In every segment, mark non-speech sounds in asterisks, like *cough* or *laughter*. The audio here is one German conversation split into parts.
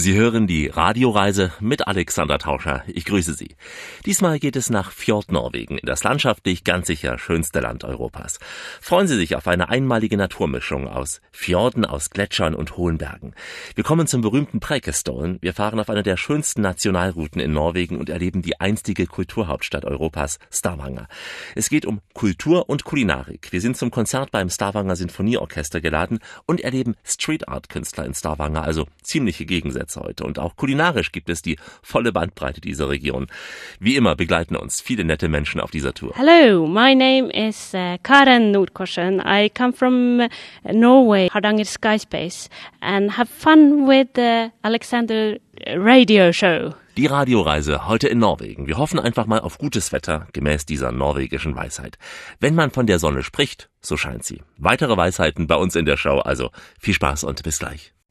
Sie hören die Radioreise mit Alexander Tauscher. Ich grüße Sie. Diesmal geht es nach Fjordnorwegen, in das landschaftlich ganz sicher schönste Land Europas. Freuen Sie sich auf eine einmalige Naturmischung aus Fjorden, aus Gletschern und hohen Bergen. Wir kommen zum berühmten Preikestolen. Wir fahren auf einer der schönsten Nationalrouten in Norwegen und erleben die einstige Kulturhauptstadt Europas, Stavanger. Es geht um Kultur und Kulinarik. Wir sind zum Konzert beim Stavanger Sinfonieorchester geladen und erleben Street Art Künstler in Stavanger, also ziemliche Gegensätze jetzt heute. Und auch kulinarisch gibt es die volle Bandbreite dieser Region. Wie immer begleiten uns viele nette Menschen auf dieser Tour. Hello, my name is uh, Karen Nordkorsen. I come from uh, Norway, Hardanger Sky Space, and have fun with the Alexander Radio Show. Die Radioreise heute in Norwegen. Wir hoffen einfach mal auf gutes Wetter, gemäß dieser norwegischen Weisheit. Wenn man von der Sonne spricht, so scheint sie. Weitere Weisheiten bei uns in der Show, also viel Spaß und bis gleich.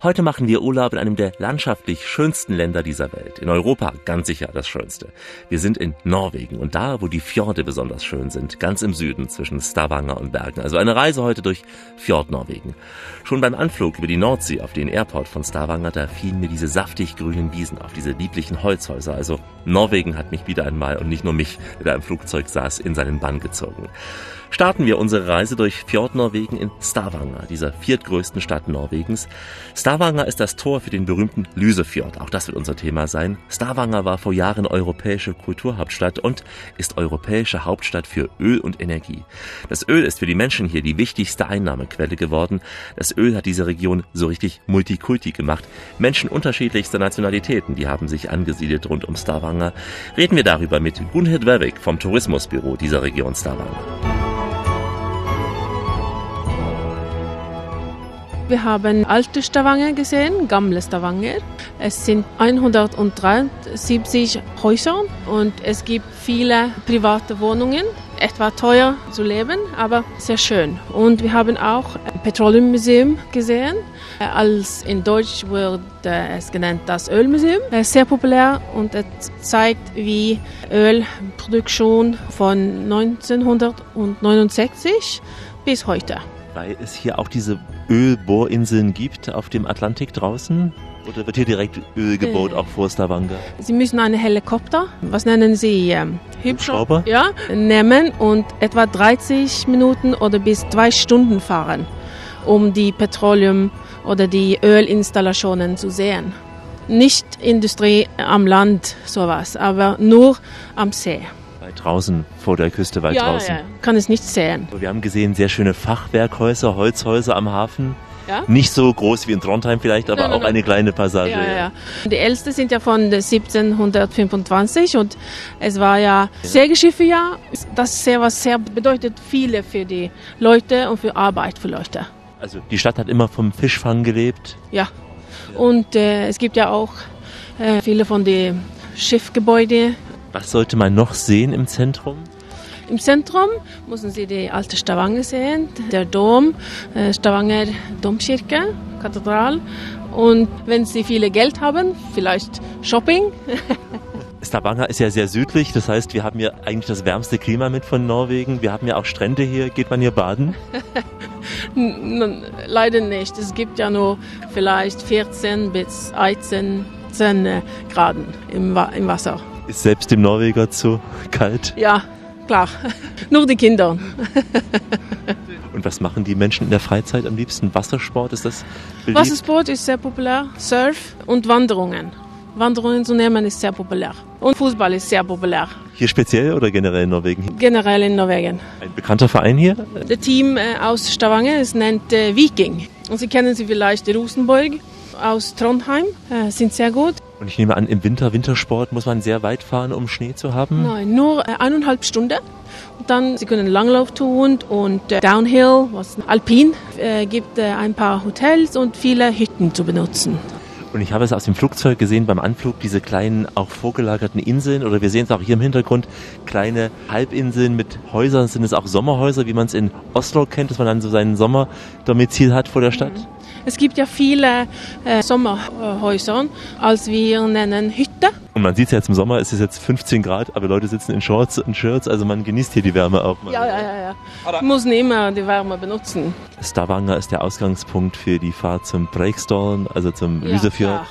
Heute machen wir Urlaub in einem der landschaftlich schönsten Länder dieser Welt. In Europa ganz sicher das schönste. Wir sind in Norwegen und da, wo die Fjorde besonders schön sind, ganz im Süden zwischen Stavanger und Bergen. Also eine Reise heute durch Fjord-Norwegen. Schon beim Anflug über die Nordsee auf den Airport von Stavanger, da fielen mir diese saftig grünen Wiesen auf, diese lieblichen Holzhäuser. Also Norwegen hat mich wieder einmal und nicht nur mich, der da im Flugzeug saß, in seinen Bann gezogen starten wir unsere Reise durch Fjordnorwegen in Stavanger, dieser viertgrößten Stadt Norwegens. Stavanger ist das Tor für den berühmten Lysefjord. Auch das wird unser Thema sein. Stavanger war vor Jahren europäische Kulturhauptstadt und ist europäische Hauptstadt für Öl und Energie. Das Öl ist für die Menschen hier die wichtigste Einnahmequelle geworden. Das Öl hat diese Region so richtig multikulti gemacht. Menschen unterschiedlichster Nationalitäten, die haben sich angesiedelt rund um Stavanger. Reden wir darüber mit Gunhild Werwig vom Tourismusbüro dieser Region Stavanger. Wir haben alte Stavanger gesehen, gamle Stavanger. Es sind 173 Häuser und es gibt viele private Wohnungen. Etwa teuer zu leben, aber sehr schön. Und wir haben auch ein Petroleummuseum gesehen. Als in Deutsch wird es genannt das Ölmuseum. Sehr populär und es zeigt, wie Ölproduktion von 1969 bis heute weil es hier auch diese Ölbohrinseln gibt auf dem Atlantik draußen? Oder wird hier direkt Öl gebaut, äh, auch vor Stavanger? Sie müssen einen Helikopter, was nennen Sie? Ähm, Hubschrauber? Ja, nehmen und etwa 30 Minuten oder bis zwei Stunden fahren, um die Petroleum- oder die Ölinstallationen zu sehen. Nicht Industrie am Land, sowas, aber nur am See draußen vor der Küste, weit ja, draußen. Ja, kann es nicht sehen. Wir haben gesehen, sehr schöne Fachwerkhäuser, Holzhäuser am Hafen. Ja? Nicht so groß wie in Trondheim vielleicht, aber nein, auch nein. eine kleine Passage. Ja, ja. Die ältesten sind ja von 1725 und es war ja Segelschiffe Das sehr was sehr bedeutet viele für die Leute und für Arbeit für Leute. Also die Stadt hat immer vom Fischfang gelebt. Ja. Und äh, es gibt ja auch äh, viele von den Schiffgebäuden was sollte man noch sehen im Zentrum? Im Zentrum müssen Sie die alte Stavanger sehen, der Dom, äh, Stavanger Domkirche, Kathedral. Und wenn Sie viele Geld haben, vielleicht Shopping. *laughs* Stavanger ist ja sehr südlich, das heißt, wir haben ja eigentlich das wärmste Klima mit von Norwegen. Wir haben ja auch Strände hier. Geht man hier baden? *laughs* Leider nicht. Es gibt ja nur vielleicht 14 bis 18 Grad im, Wasser. Ist selbst dem Norweger zu kalt? Ja, klar. *laughs* Nur die Kinder. *laughs* Und was machen die Menschen in der Freizeit am liebsten? Wassersport, ist das beliebt? Wassersport ist sehr populär, Surf und Wanderungen. Wanderungen zu nehmen ist sehr populär. Und Fußball ist sehr populär. Hier speziell oder generell in Norwegen? Generell in Norwegen. Ein bekannter Verein hier? Das Team äh, aus Stavanger ist nennt äh, Viking. Und Sie kennen sie vielleicht Rosenborg aus Trondheim, äh, sind sehr gut. Und ich nehme an, im Winter, Wintersport muss man sehr weit fahren, um Schnee zu haben? Nein, nur äh, eineinhalb Stunden. Und dann, Sie können Langlauf tun und äh, Downhill, was Alpin, äh, gibt äh, ein paar Hotels und viele Hütten zu benutzen. Und ich habe es aus dem Flugzeug gesehen beim Anflug, diese kleinen, auch vorgelagerten Inseln, oder wir sehen es auch hier im Hintergrund, kleine Halbinseln mit Häusern. Sind es auch Sommerhäuser, wie man es in Oslo kennt, dass man dann so seinen Sommerdomizil hat vor der Stadt? Mhm. Es gibt ja viele äh, Sommerhäuser, als wir nennen Hütte. Und man sieht es jetzt im Sommer, es ist jetzt 15 Grad, aber Leute sitzen in Shorts und Shirts, also man genießt hier die Wärme auch. Ja, ja, ja, ja. Man muss nicht immer die Wärme benutzen. Stavanger ist der Ausgangspunkt für die Fahrt zum Preikestolen, also zum ja, Lysefjord.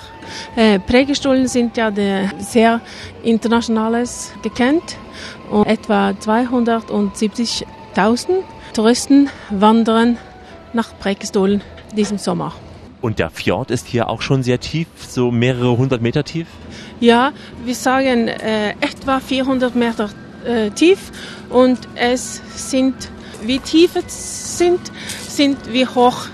Äh, Preikestolen sind ja sehr internationales gekannt und etwa 270.000 Touristen wandern nach Preikestolen diesen Sommer. Und der Fjord ist hier auch schon sehr tief, so mehrere hundert Meter tief? Ja, wir sagen äh, etwa 400 Meter äh, tief und es sind, wie tief es sind, sind wie hoch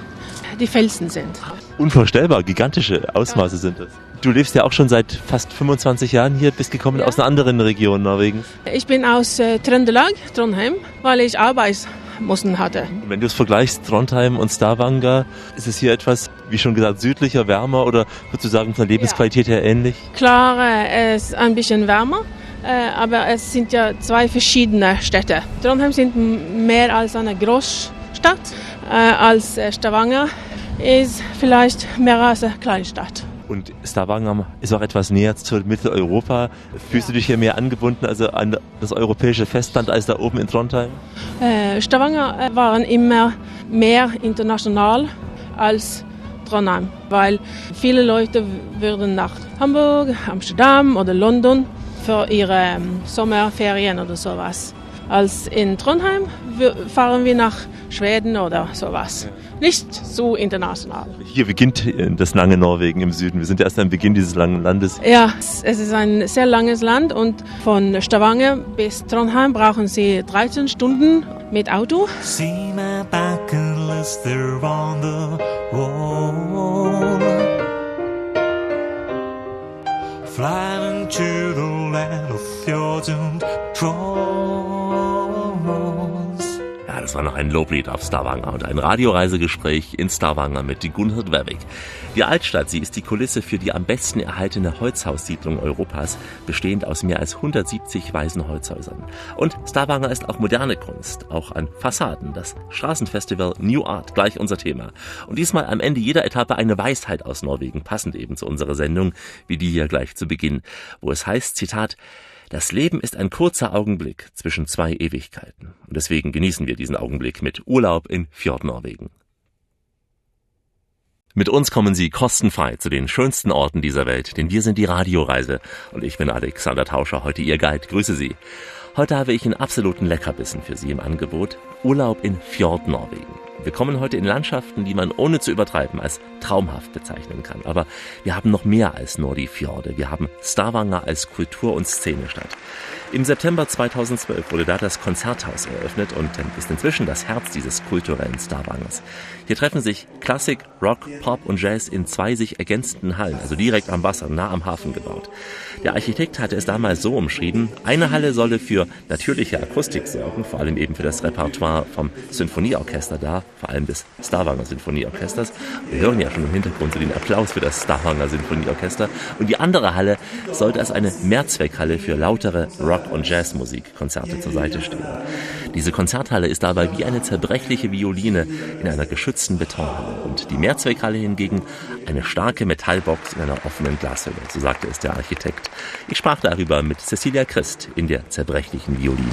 die Felsen sind. Unvorstellbar, gigantische Ausmaße ja. sind das. Du lebst ja auch schon seit fast 25 Jahren hier, bist gekommen ja. aus einer anderen Region Norwegens. Ich bin aus äh, Trøndelag, Trondheim, weil ich Arbeit müssen hatte. Wenn du es vergleichst, Trondheim und Stavanger, ist es hier etwas, wie schon gesagt, südlicher, wärmer oder würdest du sagen, von der Lebensqualität ja. her ähnlich? Klar, äh, es ist ein bisschen wärmer. Äh, aber es sind ja zwei verschiedene Städte. Trondheim sind mehr als eine Großstadt, äh, als Stavanger ist vielleicht mehr als eine kleine Stadt. Und Stavanger ist auch etwas näher zu Mitteleuropa. Fühlst du dich hier mehr angebunden also an das europäische Festland als da oben in Trondheim? Äh, Stavanger äh, waren immer mehr international als Trondheim, weil viele Leute würden nach Hamburg, Amsterdam oder London für ihre ähm, Sommerferien oder sowas. Als in Trondheim fahren wir nach Schweden oder sowas. Nicht so international. Hier beginnt das lange Norwegen im Süden. Wir sind erst am Beginn dieses langen Landes. Ja, es ist ein sehr langes Land und von Stavanger bis Trondheim brauchen Sie 13 Stunden mit Auto. See my bucket list there on the wall. Flying to the land of fjords and das war noch ein Loblied auf Stavanger und ein Radioreisegespräch in Stavanger mit die Gunhild Werwig. Die Altstadt, sie ist die Kulisse für die am besten erhaltene Holzhaussiedlung Europas, bestehend aus mehr als 170 weißen Holzhäusern. Und Stavanger ist auch moderne Kunst, auch an Fassaden. Das Straßenfestival New Art, gleich unser Thema. Und diesmal am Ende jeder Etappe eine Weisheit aus Norwegen, passend eben zu unserer Sendung, wie die hier gleich zu Beginn, wo es heißt, Zitat, das Leben ist ein kurzer Augenblick zwischen zwei Ewigkeiten. Und deswegen genießen wir diesen Augenblick mit Urlaub in Fjordnorwegen. Mit uns kommen Sie kostenfrei zu den schönsten Orten dieser Welt, denn wir sind die Radioreise und ich bin Alexander Tauscher, heute Ihr Guide. Grüße Sie. Heute habe ich einen absoluten Leckerbissen für Sie im Angebot. Urlaub in Fjordnorwegen. Wir kommen heute in Landschaften, die man ohne zu übertreiben als traumhaft bezeichnen kann. Aber wir haben noch mehr als nur die Fjorde. Wir haben Stavanger als Kultur- und Szenestadt. Im September 2012 wurde da das Konzerthaus eröffnet und ist inzwischen das Herz dieses kulturellen Starwangers. Hier treffen sich Klassik, Rock, Pop und Jazz in zwei sich ergänzenden Hallen, also direkt am Wasser, nah am Hafen gebaut. Der Architekt hatte es damals so umschrieben, eine Halle solle für natürliche Akustik sorgen, vor allem eben für das Repertoire vom Sinfonieorchester da, vor allem des Starwanger Sinfonieorchesters. Wir hören ja schon im Hintergrund so den Applaus für das Starwanger Sinfonieorchester. Und die andere Halle sollte als eine Mehrzweckhalle für lautere Rock Rock- und Jazzmusik-Konzerte zur Seite stehen. Diese Konzerthalle ist dabei wie eine zerbrechliche Violine in einer geschützten Betonhalle und die Mehrzweckhalle hingegen eine starke Metallbox in einer offenen Glashülle, so sagte es der Architekt. Ich sprach darüber mit Cecilia Christ in der zerbrechlichen Violine.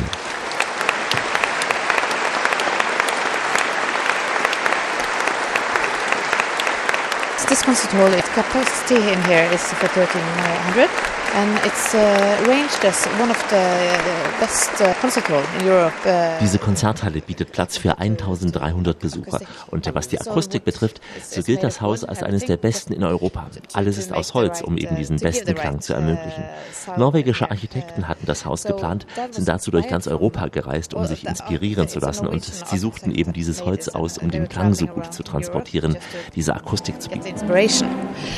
This concert hall, its capacity in here is for 1300 and it's uh, arranged as one of the uh, best uh, concert hall in Europe. Diese Konzerthalle bietet Platz für 1300 Besucher und was die Akustik betrifft, so gilt das Haus als eines der besten in Europa. Alles ist aus Holz, um eben diesen besten Klang zu ermöglichen. Norwegische Architekten hatten das Haus geplant, sind dazu durch ganz Europa gereist, um sich inspirieren zu lassen und sie suchten eben dieses Holz aus, um den Klang so gut zu transportieren, diese Akustik zu bieten.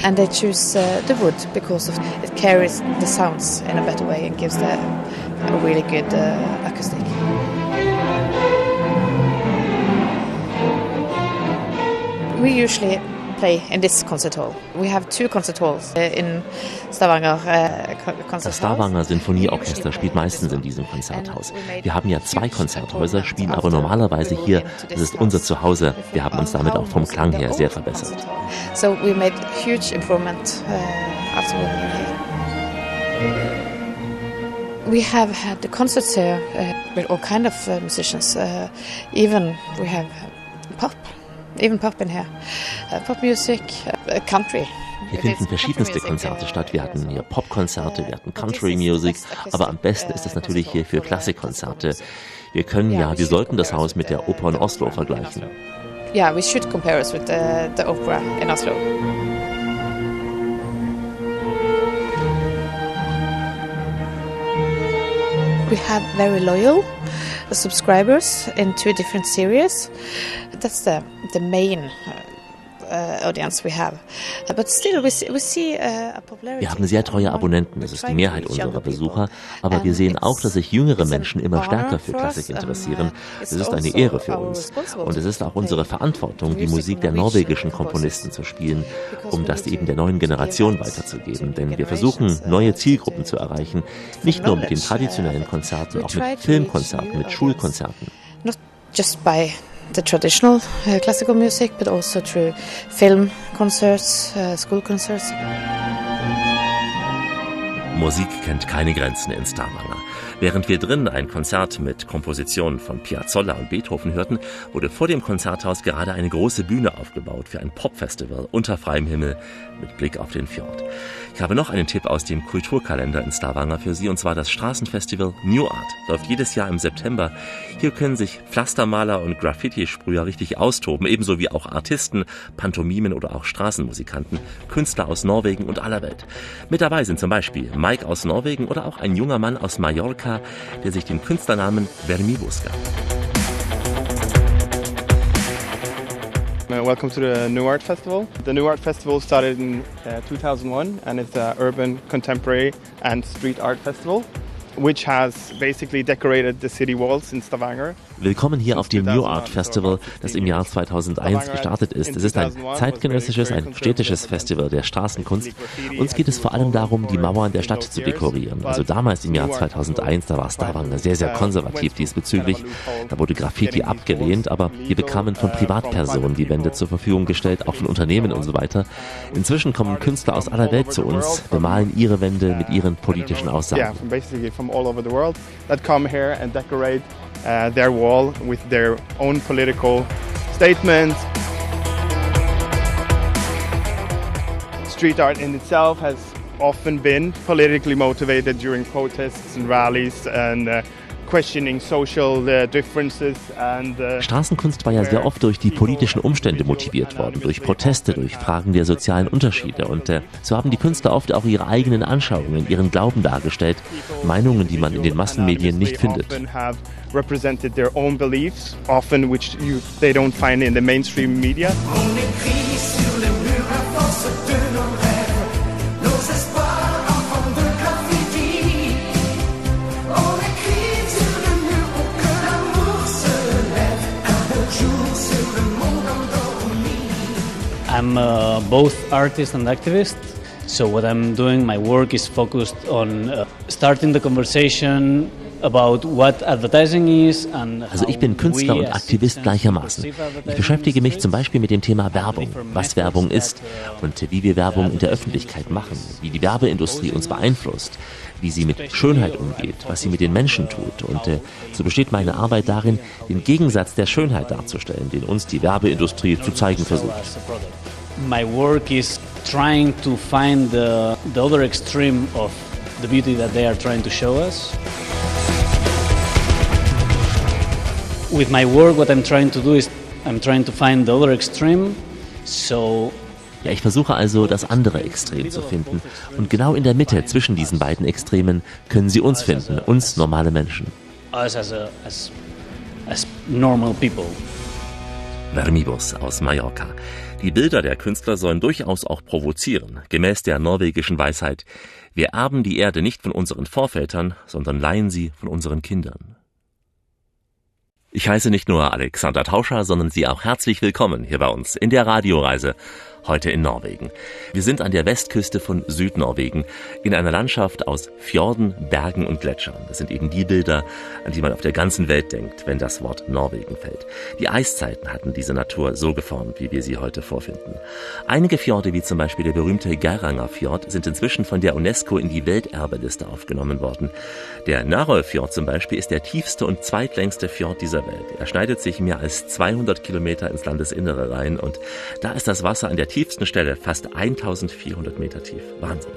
And they choose the wood because of it carries the sounds in a better way and gives the, a really good uh, acoustic. We usually play in this concert hall. We have two concert halls uh, in Stavanger uh, Concert Das Stavanger Sinfonieorchester spielt meistens in diesem Konzerthaus. Wir haben ja zwei Konzerthäuser, spielen aber normalerweise hier. Das ist unser Zuhause. Wir haben uns damit auch vom Klang her sehr verbessert. So we made huge improvement uh, after we. We have had the concerts here uh, with all kind of uh, musicians. Uh, even we have pop, even pop in here, uh, pop music, uh, country. Hier finden verschiedenste Konzerte statt. Wir hatten hier Popkonzerte, wir hatten Country Music, aber am besten ist es natürlich hier für Klassikkonzerte. Wir können ja, wir sollten das Haus mit der Oper in Oslo vergleichen. Yeah, we should compare us with the, the opera in Oslo. We have very loyal uh, subscribers in two different series. That's the the main uh, Wir haben sehr treue Abonnenten, das ist die Mehrheit unserer Besucher, aber wir sehen auch, dass sich jüngere Menschen immer stärker für Klassik interessieren. Es ist eine also Ehre für uns. und es ist auch unsere Verantwortung, die Musik der norwegischen Komponisten zu spielen, um das eben der neuen Generation weiterzugeben, denn wir versuchen neue Zielgruppen zu erreichen, nicht nur mit den traditionellen Konzerten, auch mit Filmkonzerten, mit Schulkonzerten. Not just by the traditional uh, classical music, but also through film concerts, uh, school concerts. Musik kennt keine Grenzen in Stavanger. Während wir drinnen ein Konzert mit Kompositionen von Piazzolla und Beethoven hörten, wurde vor dem Konzerthaus gerade eine große Bühne aufgebaut für ein Popfestival unter freiem Himmel mit Blick auf den Fjord. Ich habe noch einen Tipp aus dem Kulturkalender in Stavanger für Sie, und zwar das Straßenfestival New Art. Läuft jedes Jahr im September. Hier können sich Pflastermaler und Graffiti-Sprüher richtig austoben, ebenso wie auch Artisten, Pantomimen oder auch Straßenmusikanten, Künstler aus Norwegen und aller Welt. Mit dabei sind zum Beispiel Mike aus Norwegen oder auch ein junger Mann aus Mallorca, der sich den Künstlernamen Vermibus gab. Welcome to the New Art Festival. The New Art Festival started in uh, 2001 and it's an urban, contemporary and street art festival which has basically decorated the city walls in Stavanger. Willkommen hier auf dem New Art Festival, das im Jahr 2001 gestartet ist. Es ist ein zeitgenössisches, ein städtisches Festival der Straßenkunst. Uns geht es vor allem darum, die Mauern der Stadt zu dekorieren. Also damals im Jahr 2001, da war Stavanger sehr, sehr konservativ diesbezüglich. Da wurde Graffiti abgelehnt, aber wir bekamen von Privatpersonen die Wände zur Verfügung gestellt, auch von Unternehmen und so weiter. Inzwischen kommen Künstler aus aller Welt zu uns, bemalen ihre Wände mit ihren politischen Aussagen. Uh, their wall with their own political statements. Street art in itself has often been politically motivated during protests and rallies and Uh, Straßenkunst war ja sehr oft durch die politischen Umstände motiviert worden, durch Proteste, durch Fragen der sozialen Unterschiede. Und äh, so haben die Künstler oft auch ihre eigenen Anschauungen, ihren Glauben dargestellt, Meinungen, die man in den Massenmedien nicht findet. represented their I'm uh, both artist and activist. So what I'm doing, my work is focused on uh, starting the conversation Also ich bin Künstler und Aktivist gleichermaßen. Ich beschäftige mich zum Beispiel mit dem Thema Werbung, was Werbung ist und wie wir Werbung in der Öffentlichkeit machen, wie die Werbeindustrie uns beeinflusst, wie sie mit Schönheit umgeht, was sie mit den Menschen tut. Und äh, so besteht meine Arbeit darin, den Gegensatz der Schönheit darzustellen, den uns die Werbeindustrie zu zeigen versucht. My work is trying to find the, the other extreme of the beauty that they are trying to show us. with my work, what I'm trying to do is I'm trying to find the other extreme. So ja, ich versuche also, das andere Extrem zu finden. Und genau in der Mitte zwischen diesen beiden Extremen können Sie uns finden, uns normale Menschen. Us as, a, as, as normal people. Vermibus aus Mallorca. Die Bilder der Künstler sollen durchaus auch provozieren, gemäß der norwegischen Weisheit. Wir erben die Erde nicht von unseren Vorvätern, sondern leihen sie von unseren Kindern. Ich heiße nicht nur Alexander Tauscher, sondern Sie auch herzlich willkommen hier bei uns in der Radioreise. Heute in Norwegen. Wir sind an der Westküste von Südnorwegen in einer Landschaft aus Fjorden, Bergen und Gletschern. Das sind eben die Bilder, an die man auf der ganzen Welt denkt, wenn das Wort Norwegen fällt. Die Eiszeiten hatten diese Natur so geformt, wie wir sie heute vorfinden. Einige Fjorde, wie zum Beispiel der berühmte Geiranger Fjord, sind inzwischen von der UNESCO in die Welterbeliste aufgenommen worden. Der Narol-Fjord zum Beispiel ist der tiefste und zweitlängste Fjord dieser Welt. Er schneidet sich mehr als 200 Kilometer ins Landesinnere rein und da ist das Wasser an der tiefsten Stelle fast 1400 Meter tief. Wahnsinn.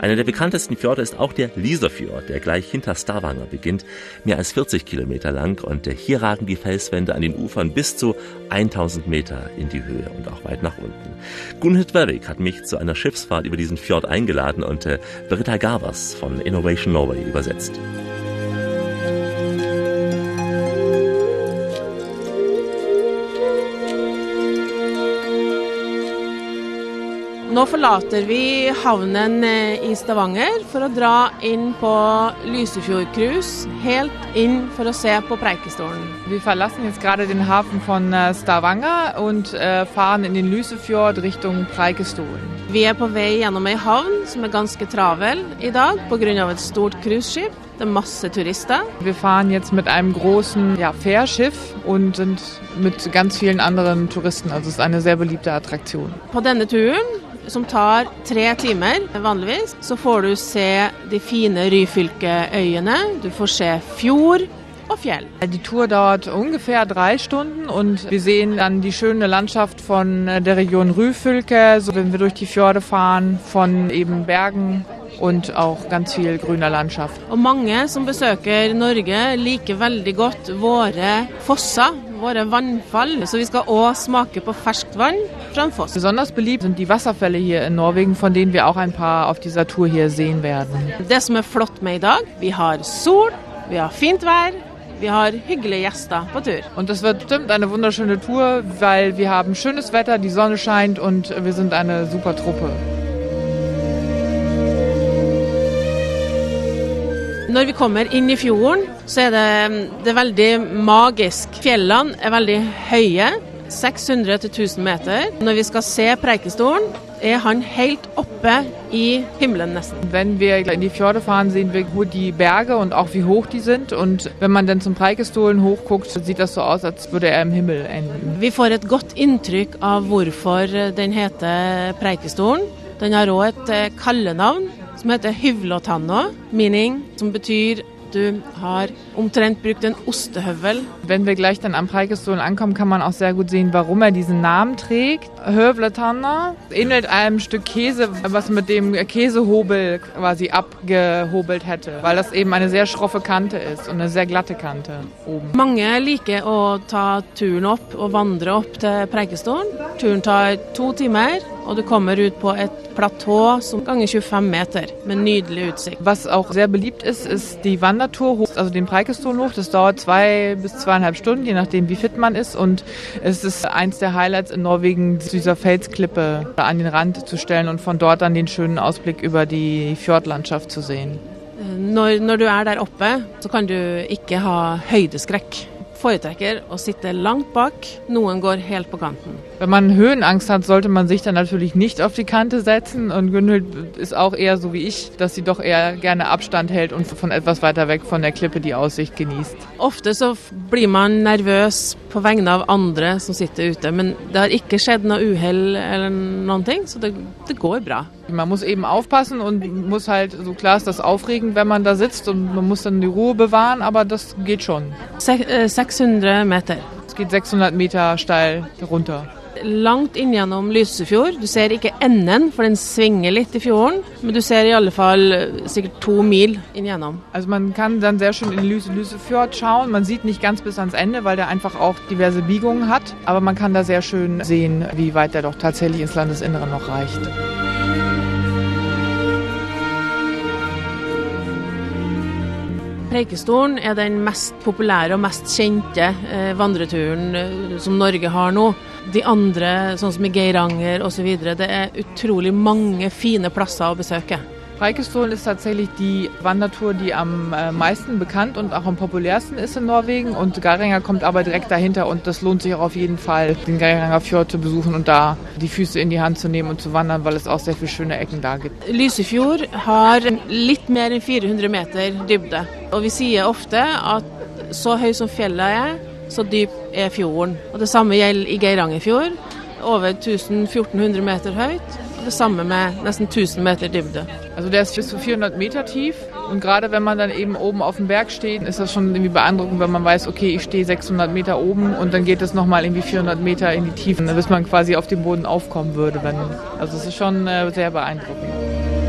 Einer der bekanntesten Fjorde ist auch der Lieserfjord, der gleich hinter Stavanger beginnt, mehr als 40 Kilometer lang und hier ragen die Felswände an den Ufern bis zu 1000 Meter in die Höhe und auch weit nach unten. Gunhild Werwig hat mich zu einer Schiffsfahrt über diesen Fjord eingeladen und äh, Britta Gavers von Innovation Norway übersetzt. Nå forlater vi havnen eh, i Stavanger for å dra inn på Lysefjord-cruise, helt inn for å se på Preikestolen. Vi verlassen jetzt gerade den Hafen von äh, Stavanger und äh, fahren in den Lysefjord Richtung Preikestolen. Vi er på vei gjennom ei havn som er ganske travel i dag pga. et stort cruiseskip. Det er masse turister. Vi fahren jetzt mit einem großen ja, Fährschiff und sind mit ganz vielen anderen Touristen. Also es ist eine sehr beliebte Attraktion. På denne turen, som tar tre timer vanligvis, så får du se de fine Ryfylkeøyene. Du får se fjord og fjell. Die Tour dauert ungefähr drei Stunden und wir sehen dann die schöne Landschaft von äh, der Region Ryfylke, so wenn wir durch die Fjorde fahren, von eben Bergen und auch ganz viel grüner Landschaft. Og mange som besøker Norge liker veldig godt våre fosser, våre vannfall. Så vi skal òg smake på ferskt vann fra en foss. Besonders beliebt sind die Wasserfälle hier in Norwegen, von denen wir auch ein paar auf dieser Tour hier sehen werden. Det som er flott med i dag, vi har sol, vi har fint vær, vi har hyggelige gjester på tur. Und es wird bestimmt eine wunderschöne Tour, weil wir haben schönes Wetter, die Sonne scheint und wir sind eine super Truppe. Når vi kommer inn i fjorden, så er det, det er veldig magisk. Fjellene er veldig høye. 600-1000 meter. Når vi skal se Preikestolen, er han helt oppe i himmelen nesten. Wenn wir in die Fjorde fahren, sehen wir gut die Berge und auch wie hoch die sind. Und wenn man dann zum Preikestolen hochguckt, sieht das so aus, als würde er im Himmel enden. Vi får et godt inntrykk av hvorfor den heter Preikestolen. Den har òg et eh, kallenavn som heter Hyvlotanna, meaning, som betyr du har omtrent brukt en ostehøvel. Wenn wir gleich dann am Preikestolen ankommen, kann man auch sehr gut sehen, warum er diesen Namen trägt. Hövletanner ähnelt einem Stück Käse, was mit dem Käsehobel quasi abgehobelt hätte, weil das eben eine sehr schroffe Kante ist und eine sehr glatte Kante oben. Mange liker å ta turen opp og vandre opp til Preikestolen. Turen tar to timer, og du kommer ut på et platå som ganger 25 meter, med nydelig utsikt. Was auch sehr beliebt ist, ist die Wandertour hoch, also den Preikestolen hoch. Das dauert zwei bis zweieinhalb Stunden, je nachdem wie fit man ist. Und es ist eins der Highlights in Norwegen, dieser Felsklippe an den Rand zu stellen und von dort dann den schönen Ausblick über die Fjordlandschaft zu sehen. Når, når du er der oppe, så kan du ikke ha høydeskrekk. Foretrekker å sitte langt bak, noen går helt på kanten. Wenn man Höhenangst hat, sollte man sich dann natürlich nicht auf die Kante setzen. Und Günhild ist auch eher so wie ich, dass sie doch eher gerne Abstand hält und von etwas weiter weg von der Klippe die Aussicht genießt. Ofte så blir man nervøs på vegne av andre som sitter ute, men det har ikke skjedd noe uhell eller noen ting, så det, det går bra. Man muss eben aufpassen und muss halt, so klar ist das aufregend, wenn man da sitzt und man muss dann die Ruhe bewahren, aber das geht schon. Se eh, 600 meter. Es geht 600 Meter steil runter. Langt inn gjennom Lysefjord. Du ser ikke enden, for den svinger litt i fjorden, men du ser i alle fall eh, sikkert to mil inn gjennom. Also man kann dann sehr schön in Lyse, Lysefjord schauen. Man sieht nicht ganz bis ans Ende, weil der einfach auch diverse Biegungen hat. Aber man kann da sehr schön sehen, wie weit der doch tatsächlich ins Landesinnere noch reicht. Preikestolen er den mest populære og mest kjente eh, vandreturen eh, som Norge har nå. De andre, sånn som i Geiranger osv., det er utrolig mange fine plasser å besøke. Preikestolen ist tatsächlich die Wandertour, die am äh, meisten bekannt und auch am populärsten ist in Norwegen. Und Garinger kommt aber direkt dahinter und das lohnt sich auch auf jeden Fall, den Garinger Fjord zu besuchen und da die Füße in die Hand zu nehmen und zu wandern, weil es auch sehr viele schöne Ecken da gibt. Lysefjord har litt mer enn 400 Meter dybde. Og vi sier ofte at så høy som fjellet er, så dyp er fjorden. Og Det samme gjelder i Geirangerfjord. Over 1400 Meter høyt. Og det samme med nesten 1000 Meter dybde. Also der ist bis zu 400 Meter tief und gerade wenn man dann eben oben auf dem Berg steht, ist das schon irgendwie beeindruckend, wenn man weiß, okay, ich stehe 600 Meter oben und dann geht es nochmal irgendwie 400 Meter in die Tiefen, bis man quasi auf dem Boden aufkommen würde. Wenn, also es ist schon äh, sehr beeindruckend.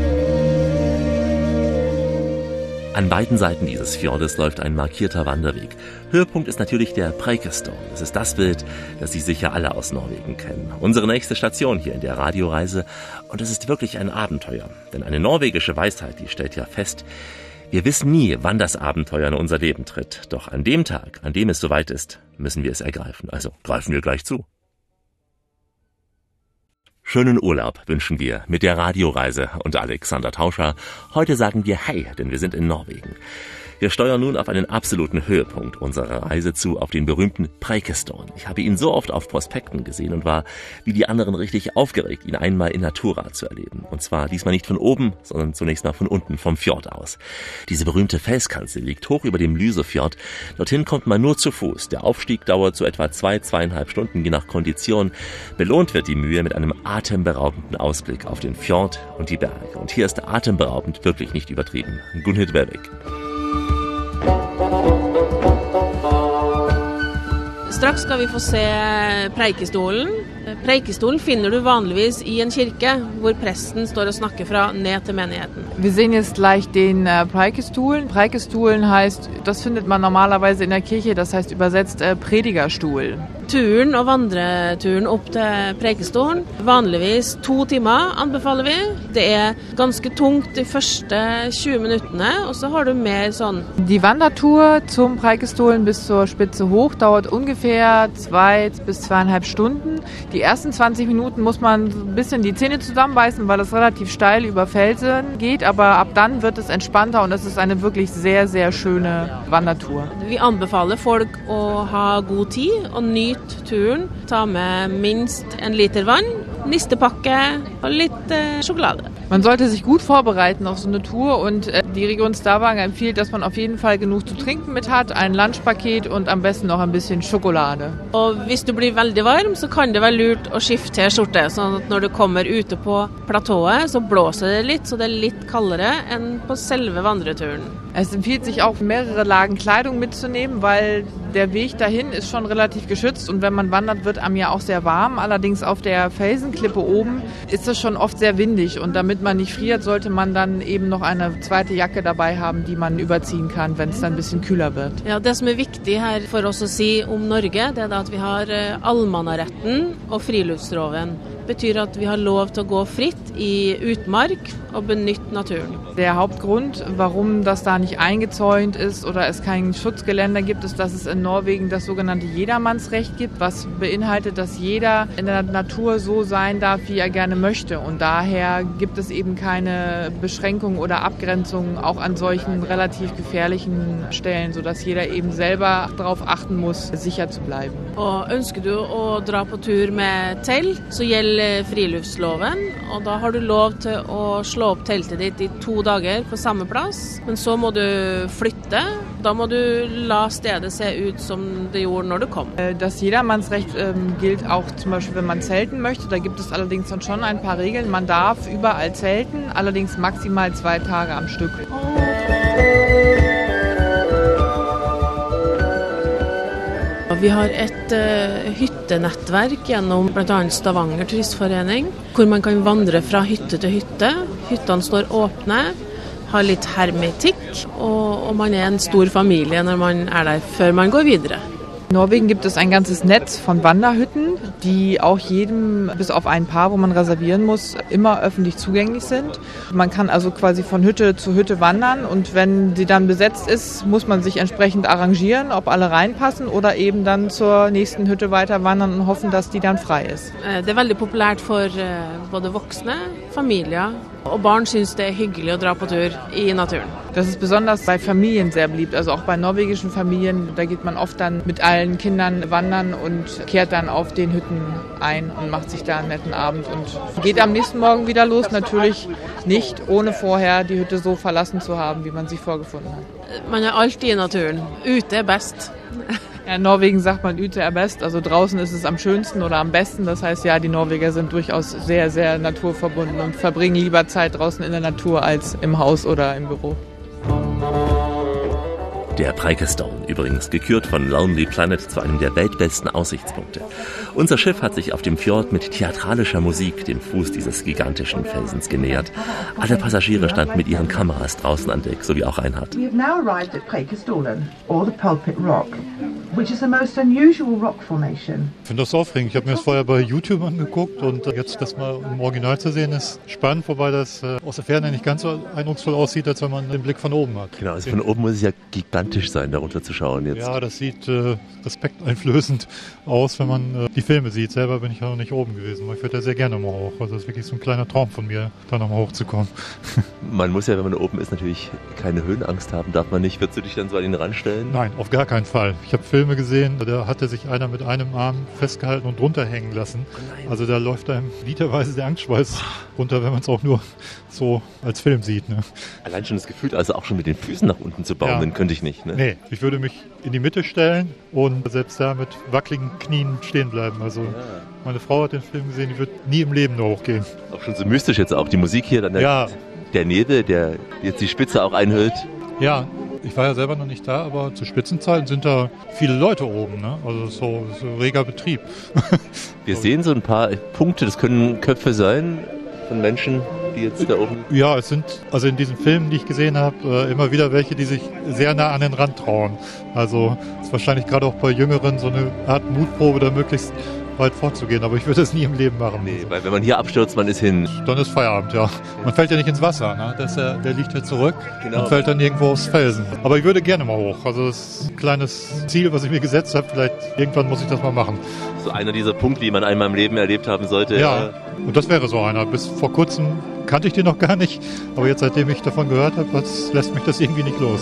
An beiden Seiten dieses Fjordes läuft ein markierter Wanderweg. Höhepunkt ist natürlich der Preikestone. Es ist das Bild, das Sie sicher alle aus Norwegen kennen. Unsere nächste Station hier in der Radioreise. Und es ist wirklich ein Abenteuer. Denn eine norwegische Weisheit, die stellt ja fest, wir wissen nie, wann das Abenteuer in unser Leben tritt. Doch an dem Tag, an dem es soweit ist, müssen wir es ergreifen. Also greifen wir gleich zu. Schönen Urlaub wünschen wir mit der Radioreise und Alexander Tauscher. Heute sagen wir Hey, denn wir sind in Norwegen. Wir steuern nun auf einen absoluten Höhepunkt unserer Reise zu, auf den berühmten Preikestone. Ich habe ihn so oft auf Prospekten gesehen und war wie die anderen richtig aufgeregt, ihn einmal in Natura zu erleben. Und zwar diesmal nicht von oben, sondern zunächst mal von unten vom Fjord aus. Diese berühmte Felskanzel liegt hoch über dem Lysefjord. Dorthin kommt man nur zu Fuß. Der Aufstieg dauert so etwa zwei, zweieinhalb Stunden, je nach Kondition. Belohnt wird die Mühe mit einem atemberaubenden Ausblick auf den Fjord und die Berge. Und hier ist atemberaubend wirklich nicht übertrieben. Gunhild Werwig. Straks skal vi få se Preikestolen. Preikestolen finner du vanligvis i en kirke, hvor presten står og snakker fra ned til menigheten. Wir sehen jetzt gleich den äh, Preikestuhlen. Preikestuhlen heißt, das findet man normalerweise in der Kirche, das heißt übersetzt äh, Predigerstuhl. Turen og vandreturen opp til Preikestolen, vanligvis to timer anbefaler vi. Det er ganske tungt de første 20 minuttene, og så har du mer sånn Die Wandertour zum Preikestolen bis zur Spitze hoch dauert ungefähr zwei bis zweieinhalb Stunden. Die ersten 20 Minuten muss man ein bisschen die Zähne zusammenbeißen, weil es relativ steil über Felsen geht, aber ab dann wird es entspannter und es ist eine wirklich sehr, sehr schöne Wandertour. Vi anbefaler folk å ha god tid og nyte turen. Ta med minst en liter vann, nistepakke og litt eh, sjokolade. Man sollte sich gut vorbereiten auf so eine Tour und äh, die Region Stavanger empfiehlt, dass man auf jeden Fall genug zu trinken mit hat, ein Lunchpaket und am besten noch ein bisschen Schokolade. Og hvis du blir veldig varm, så kan det være lurt å skifte til skjorte, sånn at når du kommer ute på platået, så blåser det litt, så det er litt kaldere enn på selve vandreturen. Es empfiehlt sich auch, mehrere Lagen Kleidung mitzunehmen, weil der Weg dahin ist schon relativ geschützt und wenn man wandert, wird einem ja auch sehr warm. Allerdings auf der Felsenklippe oben ist es schon oft sehr windig und damit man nicht friert, sollte man dann eben noch eine zweite Jacke dabei haben, die man überziehen kann, wenn es dann ein bisschen kühler wird. Ja, Det som er viktig her for oss å si om Norge, det er at vi har eh, allemannaretten og friluftsloven. Betyr at vi har lov til å gå fritt i utmark og benytte naturen. Der Hauptgrund, warum das da nicht eingezäunt ist oder es kein Schutzgeländer gibt, ist, dass es in Norwegen das sogenannte Jedermannsrecht gibt, was beinhaltet, dass jeder in der Natur so sein darf, wie er gerne möchte. Und daher gibt es eben keine Beschränkungen oder Abgrenzungen auch an solchen relativ gefährlichen Stellen, sodass jeder eben selber darauf achten muss, sicher zu bleiben. Og ønsker du å dra på tur med telt, så gjelder friluftsloven. Og da har du lov til å slå opp teltet ditt i to dager på samme plass. Men så må du flytte. Da må du la stedet se ut som det gjorde når du kom. Det Das Jedermannsrecht ähm, gilt auch zum Beispiel, wenn man zelten möchte. Da gibt es allerdings schon ein paar Regeln. Man darf überall zelten, allerdings maximal zwei Tage am Stück. Vi har et uh, hyttenettverk gjennom bl.a. Stavanger turistforening, hvor man kan vandre fra hytte til hytte. Hyttene står åpne, har litt hermetikk, og, og man er en stor familie når man er der, før man går videre. In Norwegen gibt es ein ganzes Netz von Wanderhütten, die auch jedem, bis auf ein paar, wo man reservieren muss, immer öffentlich zugänglich sind. Man kann also quasi von Hütte zu Hütte wandern und wenn sie dann besetzt ist, muss man sich entsprechend arrangieren, ob alle reinpassen oder eben dann zur nächsten Hütte weiter wandern und hoffen, dass die dann frei ist. Eh, Det er veldig populært for eh, både voksne, familier. Og barn syns det er hyggelig å dra på tur i naturen. Das ist besonders bei Familien sehr beliebt, also auch bei norwegischen Familien. Da geht man oft dann mit allen Kindern wandern und kehrt dann auf den Hütten ein und macht sich da einen netten Abend und geht am nächsten Morgen wieder los. Natürlich nicht, ohne vorher die Hütte so verlassen zu haben, wie man sie vorgefunden hat. Man er alltid i naturen. Ute er best. *laughs* Ja, in Norwegen sagt man Ute er best, also draußen ist es am schönsten oder am besten. Das heißt, ja, die Norweger sind durchaus sehr, sehr naturverbunden und verbringen lieber Zeit draußen in der Natur als im Haus oder im Büro. Der Preikestone, übrigens gekürt von Lonely Planet zu einem der weltbesten Aussichtspunkte. Unser Schiff hat sich auf dem Fjord mit theatralischer Musik dem Fuß dieses gigantischen Felsens genähert. Alle Passagiere standen mit ihren Kameras draußen an Deck, sowie auch Reinhard. We have now arrived at Preikestolen, or the Pulpit Rock, which is a most unusual rock formation. Ich finde das aufregend. Ich habe mir das vorher bei YouTube angeguckt und jetzt das mal im Original zu sehen ist spannend, wobei das äh, aus der Ferne nicht ganz so eindrucksvoll aussieht, als wenn man den Blick von oben hat. Genau, also von oben muss es ja gigantisch sein, darunter zu schauen jetzt. Ja, das sieht äh, respekteinflößend aus, wenn man äh, die Filme sieht. Selber bin ich ja noch nicht oben gewesen, weil ich würde ja sehr gerne mal hoch. Also das ist wirklich so ein kleiner Traum von mir, da nochmal hochzukommen. *laughs* Man muss ja, wenn man oben ist, natürlich keine Höhenangst haben, darf man nicht. Würdest du dich dann so an ihn ranstellen? Nein, auf gar keinen Fall. Ich habe Filme gesehen, da hatte sich einer mit einem Arm festgehalten und drunter hängen lassen. Also da läuft einem literweise der Angstschweiß runter, wenn man es auch nur so als Film sieht. Ne? Allein schon das Gefühl, also auch schon mit den Füßen nach unten zu baumeln, Ja. könnte ich nicht. Ne? Nee, ich würde mich in die Mitte stellen und selbst da mit wackeligen Knien stehen bleiben. Also meine Frau hat den Film gesehen, die wird nie im Leben nur hochgehen. Auch schon so mystisch jetzt auch die Musik hier, dann der, Ja. der Nebel, der jetzt die Spitze auch einhüllt. Ja, ich war ja selber noch nicht da, aber zu Spitzenzeiten sind da viele Leute oben. Ne? Also so, so reger Betrieb. *laughs* Wir sehen so ein paar Punkte, das können Köpfe sein von Menschen, die jetzt da oben. Ja, es sind also in diesen Filmen, die ich gesehen habe, äh, immer wieder welche, die sich sehr nah an den Rand trauen. Also ist wahrscheinlich gerade auch bei Jüngeren so eine Art Mutprobe, da möglichst weit vorzugehen. Aber ich würde es nie im Leben machen. Nee, weil wenn man hier abstürzt, man ist hin. Dann ist Feierabend, ja. Man fällt ja nicht ins Wasser, ne? Das ja, der liegt ja zurück Genau. und fällt dann irgendwo aufs Felsen. Aber ich würde gerne mal hoch. Also das ist ein kleines Ziel, was ich mir gesetzt habe. Vielleicht irgendwann muss ich das mal machen. So einer dieser Punkte, die man einmal im Leben erlebt haben sollte. Ja, und das wäre so einer. Bis vor kurzem kannte ich den noch gar nicht. Aber jetzt, seitdem ich davon gehört habe, das lässt mich das irgendwie nicht los.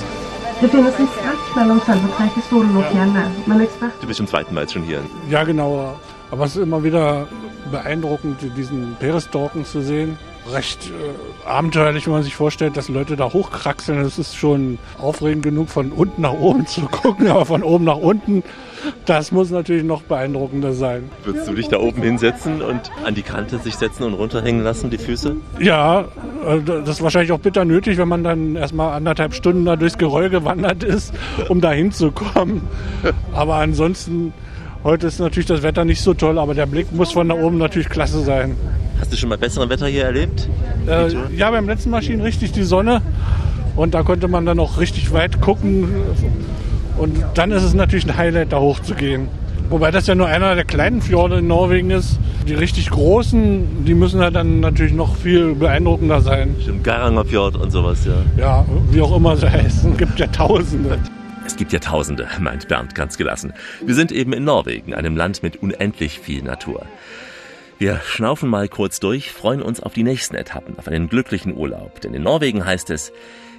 Det finnes en skatt mellom selve Preikestolen og fjellet, men eksperter Du bist zum zweiten Mal jetzt schon hier. Ja, genau. Aber es ist immer wieder beeindruckend, diesen Perestalken zu sehen. Recht äh, abenteuerlich, wenn man sich vorstellt, dass Leute da hochkraxeln. Das ist schon aufregend genug, von unten nach oben *laughs* zu gucken, aber von oben nach unten, das muss natürlich noch beeindruckender sein. Würdest du dich da oben hinsetzen und an die Kante sich setzen und runterhängen lassen, die Füße? Ja, äh, das ist wahrscheinlich auch bitter nötig, wenn man dann erstmal anderthalb Stunden da durchs Geröll gewandert ist, um da hinzukommen. *laughs* Aber ansonsten, heute ist natürlich das Wetter nicht so toll, aber der Blick muss von da oben natürlich klasse sein. Hast du schon mal besseren Wetter hier erlebt? Äh, ja, beim letzten Mal schien richtig die Sonne und da konnte man dann auch richtig weit gucken. Und dann ist es natürlich ein Highlight, da hochzugehen. Wobei das ja nur einer der kleinen Fjorde in Norwegen ist. Die richtig großen, die müssen ja dann natürlich noch viel beeindruckender sein. Stimmt, Garanger Fjord und sowas, ja. Ja, wie auch immer sie *laughs* heißen. Es gibt ja Tausende. Es gibt ja Tausende, meint Bernd ganz gelassen. Wir sind eben in Norwegen, einem Land mit unendlich viel Natur. Wir schnaufen mal kurz durch, freuen uns auf die nächsten Etappen, auf einen glücklichen Urlaub. Denn in Norwegen heißt es,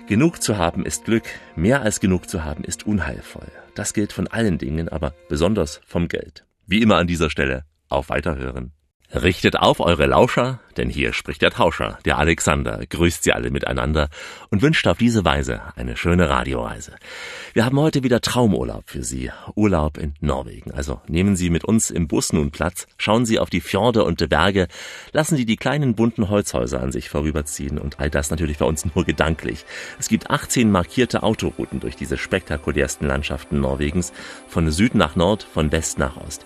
genug zu haben ist Glück, mehr als genug zu haben ist unheilvoll. Das gilt von allen Dingen, aber besonders vom Geld. Wie immer an dieser Stelle, auf Weiterhören. Richtet auf eure Lauscher, denn hier spricht der Tauscher, der Alexander, grüßt sie alle miteinander und wünscht auf diese Weise eine schöne Radioreise. Wir haben heute wieder Traumurlaub für Sie, Urlaub in Norwegen. Also nehmen Sie mit uns im Bus nun Platz, schauen Sie auf die Fjorde und die Berge, lassen Sie die kleinen bunten Holzhäuser an sich vorüberziehen und all das natürlich bei uns *laughs* nur gedanklich. Es gibt 18 markierte Autorouten durch diese spektakulärsten Landschaften Norwegens, von Süd nach Nord, von West nach Ost.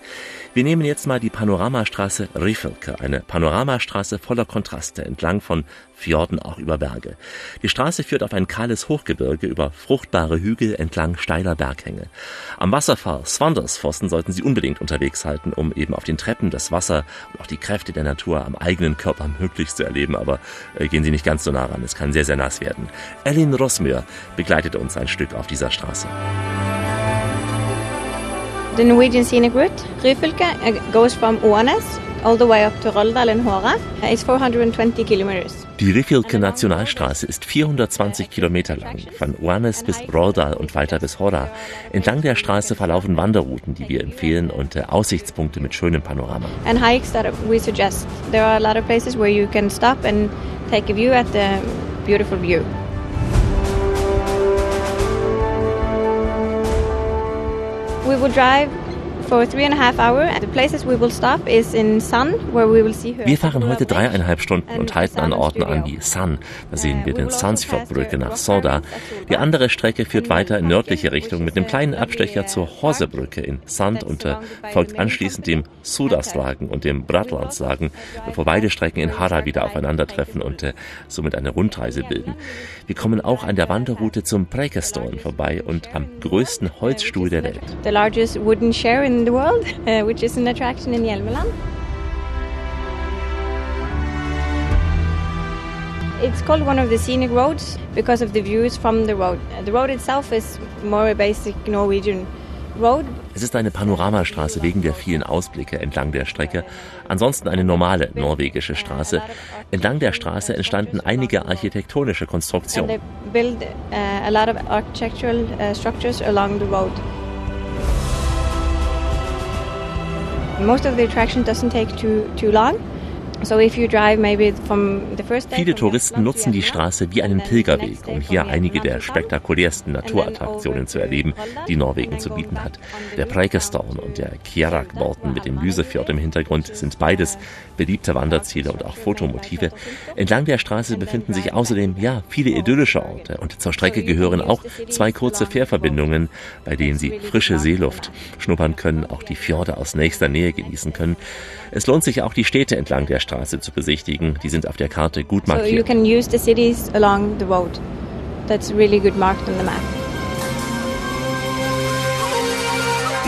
Wir nehmen jetzt mal die Panoramastraße Riffelke, eine Panoramastraße voller Kontraste entlang von Fjorden auch über Berge. Die Straße führt auf ein kahles Hochgebirge über fruchtbare Hügel entlang steiler Berghänge. Am Wasserfall Svandersfossen sollten Sie unbedingt unterwegs halten, um eben auf den Treppen das Wasser und auch die Kräfte der Natur am eigenen Körper möglichst zu erleben, aber äh, gehen Sie nicht ganz so nah ran, es kann sehr, sehr nass werden. Ellen Rossmür begleitet uns ein Stück auf dieser Straße. The Norwegian Scenic Route, Ryfylke, uh, goes from Ånes all the way up to Roldal and Hora. It's 420 kilometers. Die Rifilke Nationalstraße ist 420 Kilometer lang, von Oanes bis Roldal und weiter bis Hora. Entlang der Straße verlaufen Wanderrouten, die wir empfehlen und äh, Aussichtspunkte mit schönem Panorama. And hikes that we suggest. There are a lot of places where you can stop and take a view at the beautiful view. We will drive for three and a half hours. The places we will stop is in Sun, where we will see her. Wir fahren heute dreieinhalb Stunden und halten an Orten an wie Sun. Da sehen wir den Sansfjordbrücke nach Soda. Die andere Strecke führt weiter in nördliche Richtung mit einem kleinen Abstecher zur Horsebrücke in Sand und äh, folgt anschließend dem Sudaslagen und dem Bratlandslagen, bevor beide Strecken in Hara wieder aufeinandertreffen und äh, somit eine Rundreise bilden. Wir kommen auch an der Wanderroute zum Prekestorn vorbei und am größten Holzstuhl der Welt. The largest wooden chair in the world, uh, which is an attraction in Hjelmeland. It's called one of the scenic roads because of the views from the road. The road itself is more a basic Norwegian road. Es ist eine Panoramastraße wegen der vielen Ausblicke entlang der Strecke. Ansonsten eine normale norwegische Straße. Entlang der Straße entstanden einige architektonische Konstruktionen. Most of the attraction doesn't take too too long. So if you drive maybe from the first day Viele Touristen nutzen die Straße wie einen Pilgerweg, um hier einige der spektakulärsten Naturattraktionen zu erleben, die Norwegen zu bieten hat. Der Preikestown und der Kjerakborten mit dem Lysefjord im Hintergrund sind beides beliebte Wanderziele und auch Fotomotive. Entlang der Straße befinden sich außerdem ja viele idyllische Orte und zur Strecke gehören auch zwei kurze Fährverbindungen, bei denen Sie frische Seeluft schnuppern können, auch die Fjorde aus nächster Nähe genießen können. Es lohnt sich auch die Städte entlang der Straße zu besichtigen. Die sind auf der Karte gut So you markiert. can use the cities along the road. That's really good marked on the map.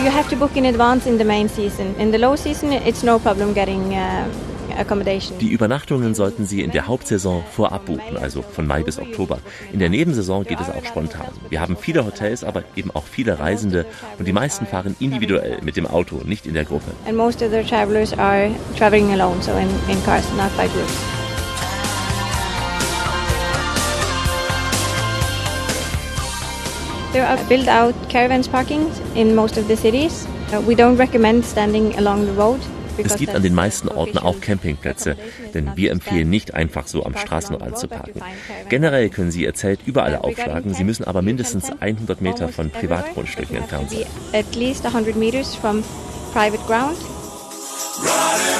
You have to book in advance in the main season. In the low season, it's no problem getting uh. Die Übernachtungen sollten Sie in der Hauptsaison vorab buchen, also von Mai bis Oktober. In der Nebensaison geht es auch spontan. Wir haben viele Hotels, aber eben auch viele Reisende und die meisten fahren individuell mit dem Auto, nicht in der Gruppe. And most of the travelers are traveling alone, so in, in cars, not by groups. There are built out caravans parking in most of the cities. Uh, we don't recommend standing along the road. Es gibt an den meisten Orten auch Campingplätze, denn wir empfehlen nicht einfach so am Straßenrand zu parken. Generell können Sie Ihr Zelt überall aufschlagen, Sie müssen aber mindestens 100 Meter von Privatgrundstücken entfernt sein. be at least 100 meters from private ground. You need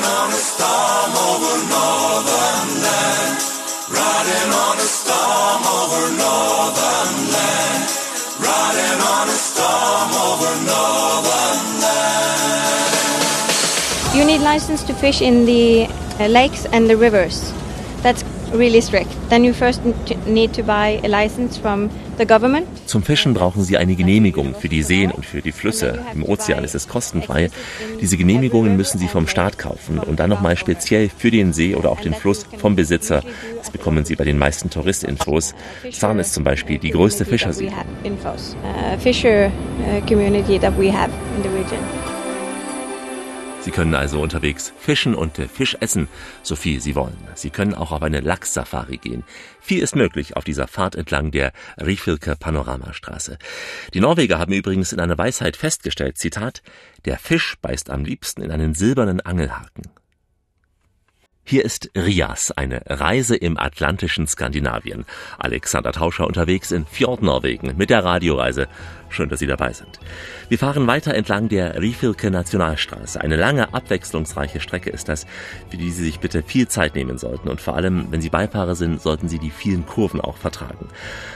license to fish in the uh, lakes and the rivers. That's really strict. Then you first need to buy a license from the government. Zum Fischen brauchen Sie eine Genehmigung für die Seen und für die Flüsse. Im Ozean ist es kostenfrei. Diese Genehmigungen müssen Sie vom Staat kaufen und dann nochmal speziell für den See oder auch den Fluss vom Besitzer. Das bekommen Sie bei den meisten Touristinfos. Sarn ist zum Beispiel die größte Fischersiedlung. uh, fisher uh, community that we have in the region. Sie können also unterwegs fischen und äh, Fisch essen, so viel Sie wollen. Sie können auch auf eine Lachssafari gehen. Viel ist möglich auf dieser Fahrt entlang der Rifilke Panoramastraße. Die Norweger haben übrigens in einer Weisheit festgestellt, Zitat, der Fisch beißt am liebsten in einen silbernen Angelhaken. Hier ist Rias, eine Reise im atlantischen Skandinavien. Alexander Tauscher unterwegs in Fjordnorwegen mit der Radioreise. Schön, dass Sie dabei sind. Wir fahren weiter entlang der Rifilke Nationalstraße. Eine lange, abwechslungsreiche Strecke ist das, für die Sie sich bitte viel Zeit nehmen sollten. Und vor allem, wenn Sie Beifahrer sind, sollten Sie die vielen Kurven auch vertragen.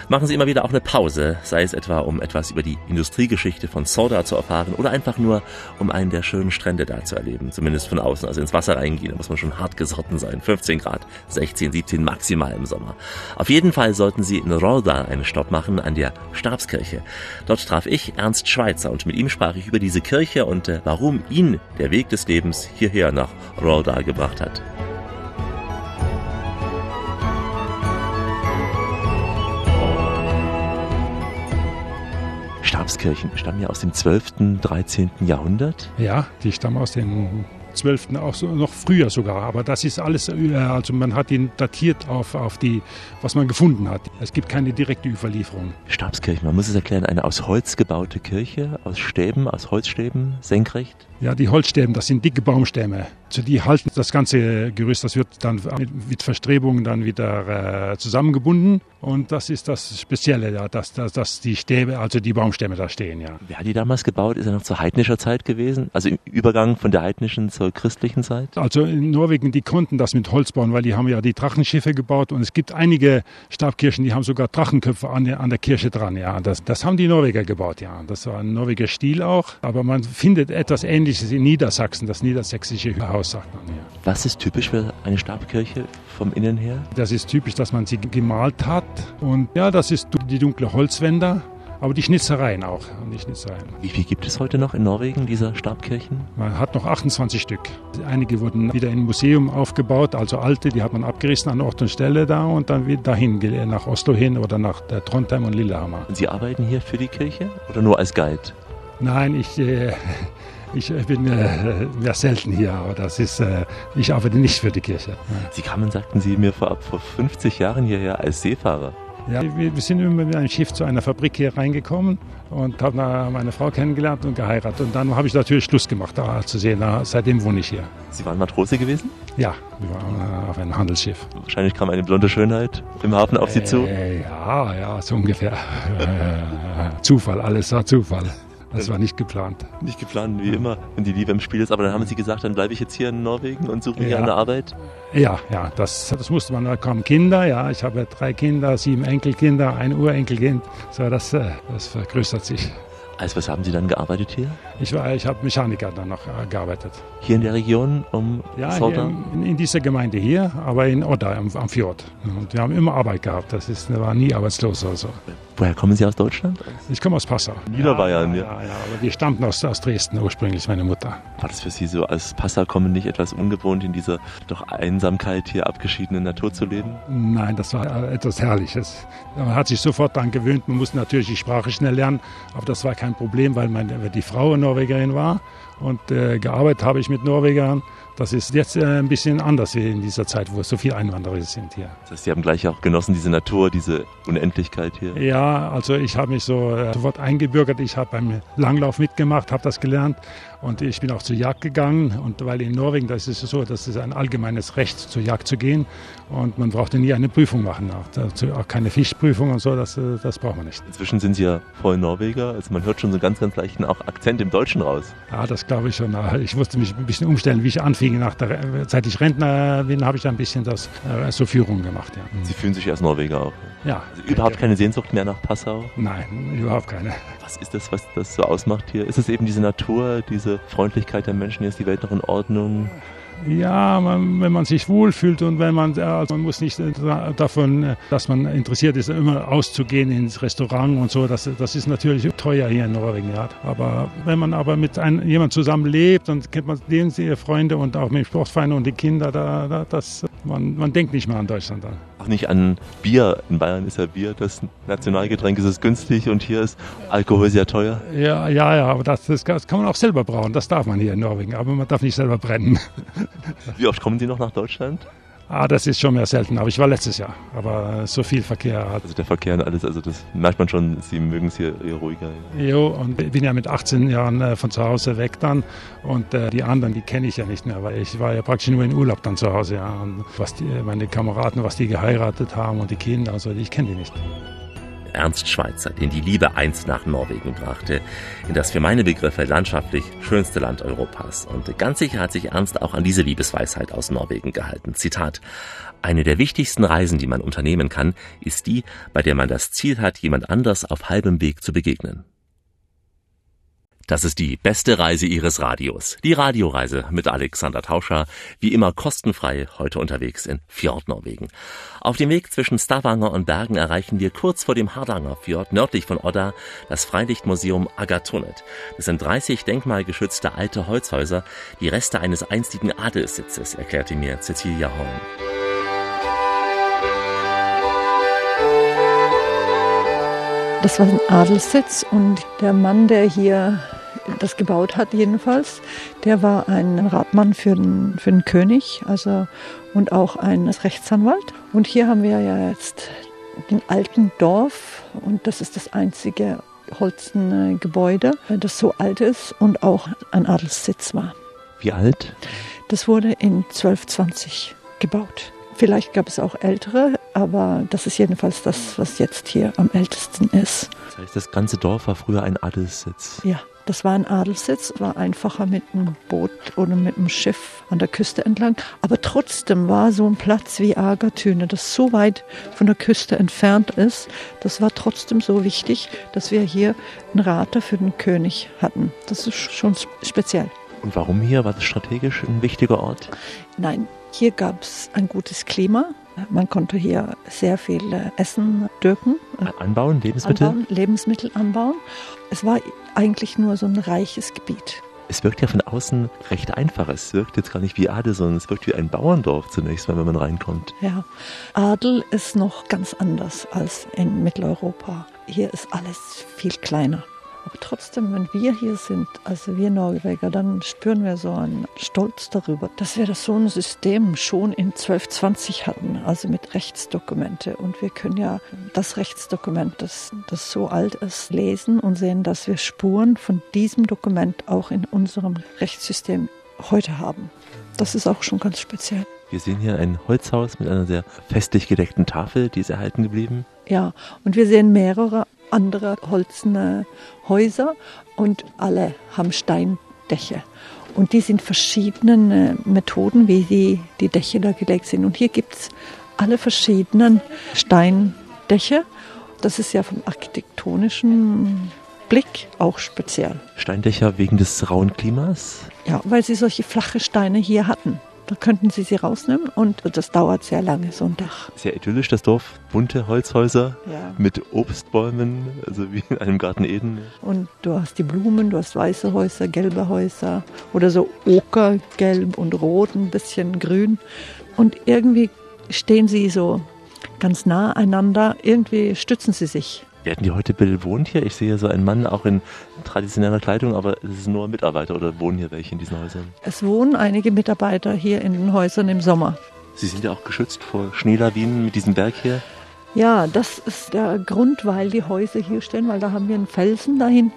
Machen Sie immer wieder auch eine Pause, sei es etwa, um etwas über die Industriegeschichte von Soda zu erfahren oder einfach nur, um einen der schönen Strände da zu erleben. Zumindest von außen. Also ins Wasser reingehen, da muss man schon hart gesotten sein. 15 Grad, 16, 17 maximal im Sommer. Auf jeden Fall sollten Sie in Rolda einen Stopp machen an der Stabskirche. Dort traf ich Ernst Schweitzer und mit ihm sprach ich über diese Kirche und äh, warum ihn der Weg des Lebens hierher nach Rolda gebracht hat. Stabskirchen stammen ja aus dem 12., 13. Jahrhundert. Ja, die stammen aus dem 12., auch so, noch früher sogar. Aber das ist alles, äh, also man hat ihn datiert auf, auf die, was man gefunden hat. Es gibt keine direkte Überlieferung. Stabskirche, man muss es erklären, eine aus Holz gebaute Kirche, aus Stäben, aus Holzstäben, senkrecht. Ja, die Holzstäben, das sind dicke Baumstämme. Also die halten das ganze Gerüst, das wird dann mit Verstrebungen dann wieder äh, zusammengebunden. Und das ist das Spezielle, ja, dass, dass, dass die Stäbe, also die Baumstämme da stehen, ja. Wer hat die damals gebaut? Ist er noch zur heidnischer Zeit gewesen? Also im Übergang von der heidnischen zur christlichen Zeit? Also in Norwegen, die konnten das mit Holz bauen, weil die haben ja die Drachenschiffe gebaut und es gibt einige Stabkirchen, die haben sogar Drachenköpfe an der, an der Kirche dran, ja. Das, das haben die Norweger gebaut, ja. Das war ein norweger Stil auch. Aber man findet etwas Ähnliches in Niedersachsen, das niedersächsische Haus, sagt man, ja. Was ist typisch für eine Stabkirche vom Innen her? Das ist typisch, dass man sie gemalt hat und ja, das ist die dunkle Holzwände. Aber die Schnitzereien auch. Die Schnitzereien. Wie viel gibt es heute noch in Norwegen, dieser Stabkirchen? Man hat noch 28 Stück. Einige wurden wieder im Museum aufgebaut, also alte, die hat man abgerissen an Ort und Stelle da und dann wieder dahin, nach Oslo hin oder nach Trondheim und Lillehammer. Und Sie arbeiten hier für die Kirche oder nur als Guide? Nein, ich, äh, ich bin äh, selten hier, aber das ist, äh, ich arbeite nicht für die Kirche. Sie kamen, sagten Sie mir vorab, vor 50 Jahren hierher als Seefahrer. Ja, wir, wir sind immer mit einem Schiff zu einer Fabrik hier reingekommen und habe meine Frau kennengelernt und geheiratet. Und dann habe ich natürlich Schluss gemacht, da zu sehen. Da, seitdem wohne ich hier. Sie waren Matrose gewesen? Ja, wir waren auf einem Handelsschiff. Wahrscheinlich kam eine blonde Schönheit im Hafen auf Sie zu? Äh, ja, ja, so ungefähr. *laughs* Zufall, alles war Zufall. Das war nicht geplant. Nicht geplant, wie immer, wenn die Liebe im Spiel ist. Aber dann haben Sie gesagt, dann bleibe ich jetzt hier in Norwegen und suche mir ja. eine Arbeit? Ja, ja, das, das musste man. Da kamen Kinder, ja. Ich habe drei Kinder, sieben Enkelkinder, ein Urenkelkind. So, das, äh, das vergrößert sich. Als was haben Sie dann gearbeitet hier? Ich, ich habe Mechaniker dann noch äh, gearbeitet. Hier in der Region um Ja, in, in, dieser Gemeinde hier, aber in Odda am, am, Fjord. Und wir haben immer Arbeit gehabt. Das ist, war nie arbeitslos oder so. Woher kommen Sie aus Deutschland? Ich komme aus Passau. Niederbayern, ja. Ja, ja, aber wir stammten aus, aus Dresden ursprünglich, meine Mutter. War das für Sie so als Passau kommen nicht etwas ungewohnt, in dieser doch Einsamkeit hier abgeschiedenen Natur zu leben? Nein, das war äh, etwas Herrliches. Man hat sich sofort daran gewöhnt. Man musste natürlich die Sprache schnell lernen, aber das war kein Problem, weil meine, die Frau Norwegerin war und äh, gearbeitet habe ich mit Norwegern. Das ist jetzt äh, ein bisschen anders wie in dieser Zeit, wo es so viele Einwanderer sind hier. Das heißt, Sie haben gleich auch genossen, diese Natur, diese Unendlichkeit hier? Ja, also ich habe mich so äh, sofort eingebürgert. Ich habe beim Langlauf mitgemacht, habe das gelernt und ich bin auch zur Jagd gegangen. Und weil in Norwegen, das ist so, das ist ein allgemeines Recht, zur Jagd zu gehen. Und man brauchte nie eine Prüfung machen. Auch, auch keine Fischprüfung und so, das, äh, das braucht man nicht. Inzwischen sind Sie ja voll Norweger. Also man hört schon so einen ganz, ganz leichten auch Akzent im Deutschen raus. Ja, das glaube ich schon. Ich musste mich ein bisschen umstellen, wie ich anfing. Nach der, seit ich Rentner bin, habe ich ein bisschen das, äh, so Führung gemacht. Ja. Sie fühlen sich als Norweger auch? Ja. Also überhaupt keine Sehnsucht mehr nach Passau? Nein, überhaupt keine. Was ist das, was das so ausmacht hier? Ist es eben diese Natur, diese Freundlichkeit der Menschen? Ist die Welt noch in Ordnung? Ja, man, wenn man sich wohlfühlt und wenn man, also man muss nicht davon, dass man interessiert ist, immer auszugehen ins Restaurant und so, das, das ist natürlich teuer hier in Norwegen. Ja. Aber wenn man aber mit einem, jemand zusammen lebt, dann kennt man den, die Freunde und auch mit dem Sportverein und die Kinder, da, da, das, man, man denkt nicht mehr an Deutschland dann. Auch nicht an Bier. In Bayern ist ja Bier das Nationalgetränk, ist es günstig und hier ist Alkohol sehr teuer. Ja, ja, ja, aber das, das kann man auch selber brauen. Das darf man hier in Norwegen, aber man darf nicht selber brennen. Wie oft kommen Sie noch nach Deutschland? Ah, das ist schon mehr selten, aber ich war letztes Jahr. Aber so viel Verkehr hat. Also der Verkehr und alles, also das merkt man schon, Sie mögen es hier eher ruhiger. Jo, und ich bin ja mit 18 Jahren äh, von zu Hause weg dann. Und äh, die anderen, die kenne ich ja nicht mehr, weil ich war ja praktisch nur in Urlaub dann zu Hause. Ja. Und was die, meine Kameraden, was die geheiratet haben und die Kinder, also ich kenne die nicht. Ernst Schweitzer, den die Liebe einst nach Norwegen brachte, in das für meine Begriffe landschaftlich schönste Land Europas. Und ganz sicher hat sich Ernst auch an diese Liebesweisheit aus Norwegen gehalten. Zitat. Eine der wichtigsten Reisen, die man unternehmen kann, ist die, bei der man das Ziel hat, jemand anders auf halbem Weg zu begegnen. Das ist die beste Reise Ihres Radios. Die Radioreise mit Alexander Tauscher, wie immer kostenfrei, heute unterwegs in Fjordnorwegen. Auf dem Weg zwischen Stavanger und Bergen erreichen wir kurz vor dem Hardanger Fjord, nördlich von Odda, das Freilichtmuseum Agatonet. Das sind 30 denkmalgeschützte alte Holzhäuser, die Reste eines einstigen Adelssitzes, erklärte mir Cecilia Horn. Das war ein Adelssitz und der Mann, der hier das gebaut hat jedenfalls, der war ein Ratmann für den, für den König also, und auch ein Rechtsanwalt. Und hier haben wir ja jetzt den alten Dorf und das ist das einzige holzene Gebäude, das so alt ist und auch ein Adelssitz war. Wie alt? Das wurde in 1220 gebaut. Vielleicht gab es auch ältere, aber das ist jedenfalls das, was jetzt hier am ältesten ist. Das heißt, das ganze Dorf war früher ein Adelssitz. Ja, das war ein Adelssitz, war einfacher mit einem Boot oder mit einem Schiff an der Küste entlang. Aber trotzdem war so ein Platz wie Agatüne, das so weit von der Küste entfernt ist, das war trotzdem so wichtig, dass wir hier einen Rater für den König hatten. Das ist schon speziell. Und warum hier? War das strategisch ein wichtiger Ort? Nein, hier gab es ein gutes Klima. Man konnte hier sehr viel äh, Essen dürken. Anbauen, Lebensmittel? Anbauen, Lebensmittel anbauen. Es war eigentlich nur so ein reiches Gebiet. Es wirkt ja von außen recht einfach. Es wirkt jetzt gar nicht wie Adel, sondern es wirkt wie ein Bauerndorf zunächst mal, wenn man reinkommt. Ja, Adel ist noch ganz anders als in Mitteleuropa. Hier ist alles viel kleiner. Aber trotzdem, wenn wir hier sind, also wir Norweger, dann spüren wir so einen Stolz darüber, dass wir das so ein System schon in 1220 hatten, also mit Rechtsdokumente. Und wir können ja das Rechtsdokument, das, das so alt ist, lesen und sehen, dass wir Spuren von diesem Dokument auch in unserem Rechtssystem heute haben. Das ist auch schon ganz speziell. Wir sehen hier ein Holzhaus mit einer sehr festlich gedeckten Tafel, die ist erhalten geblieben. Ja, und wir sehen mehrere andere holzene Häuser und alle haben Steindächer. Und die sind verschiedenen Methoden, wie die, die Dächer da gelegt sind. Und hier gibt es alle verschiedenen Steindächer. Das ist ja vom architektonischen Blick auch speziell. Steindächer wegen des rauen Klimas? Ja, weil sie solche flache Steine hier hatten. Da könnten Sie sie rausnehmen und das dauert sehr lange, so ein Dach. Sehr idyllisch, das Dorf. Bunte Holzhäuser ja. mit Obstbäumen, also wie in einem Garten Eden. Und du hast die Blumen, du hast weiße Häuser, gelbe Häuser oder so okergelb und rot, ein bisschen grün. Und irgendwie stehen sie so ganz nah einander, irgendwie stützen sie sich. Werden die heute bewohnt hier? Ich sehe so einen Mann auch in traditioneller Kleidung, aber es ist nur Mitarbeiter oder wohnen hier welche in diesen Häusern? Es wohnen einige Mitarbeiter hier in den Häusern im Sommer. Sie sind ja auch geschützt vor Schneelawinen mit diesem Berg hier? Ja, das ist der Grund, weil die Häuser hier stehen, weil da haben wir einen Felsen dahin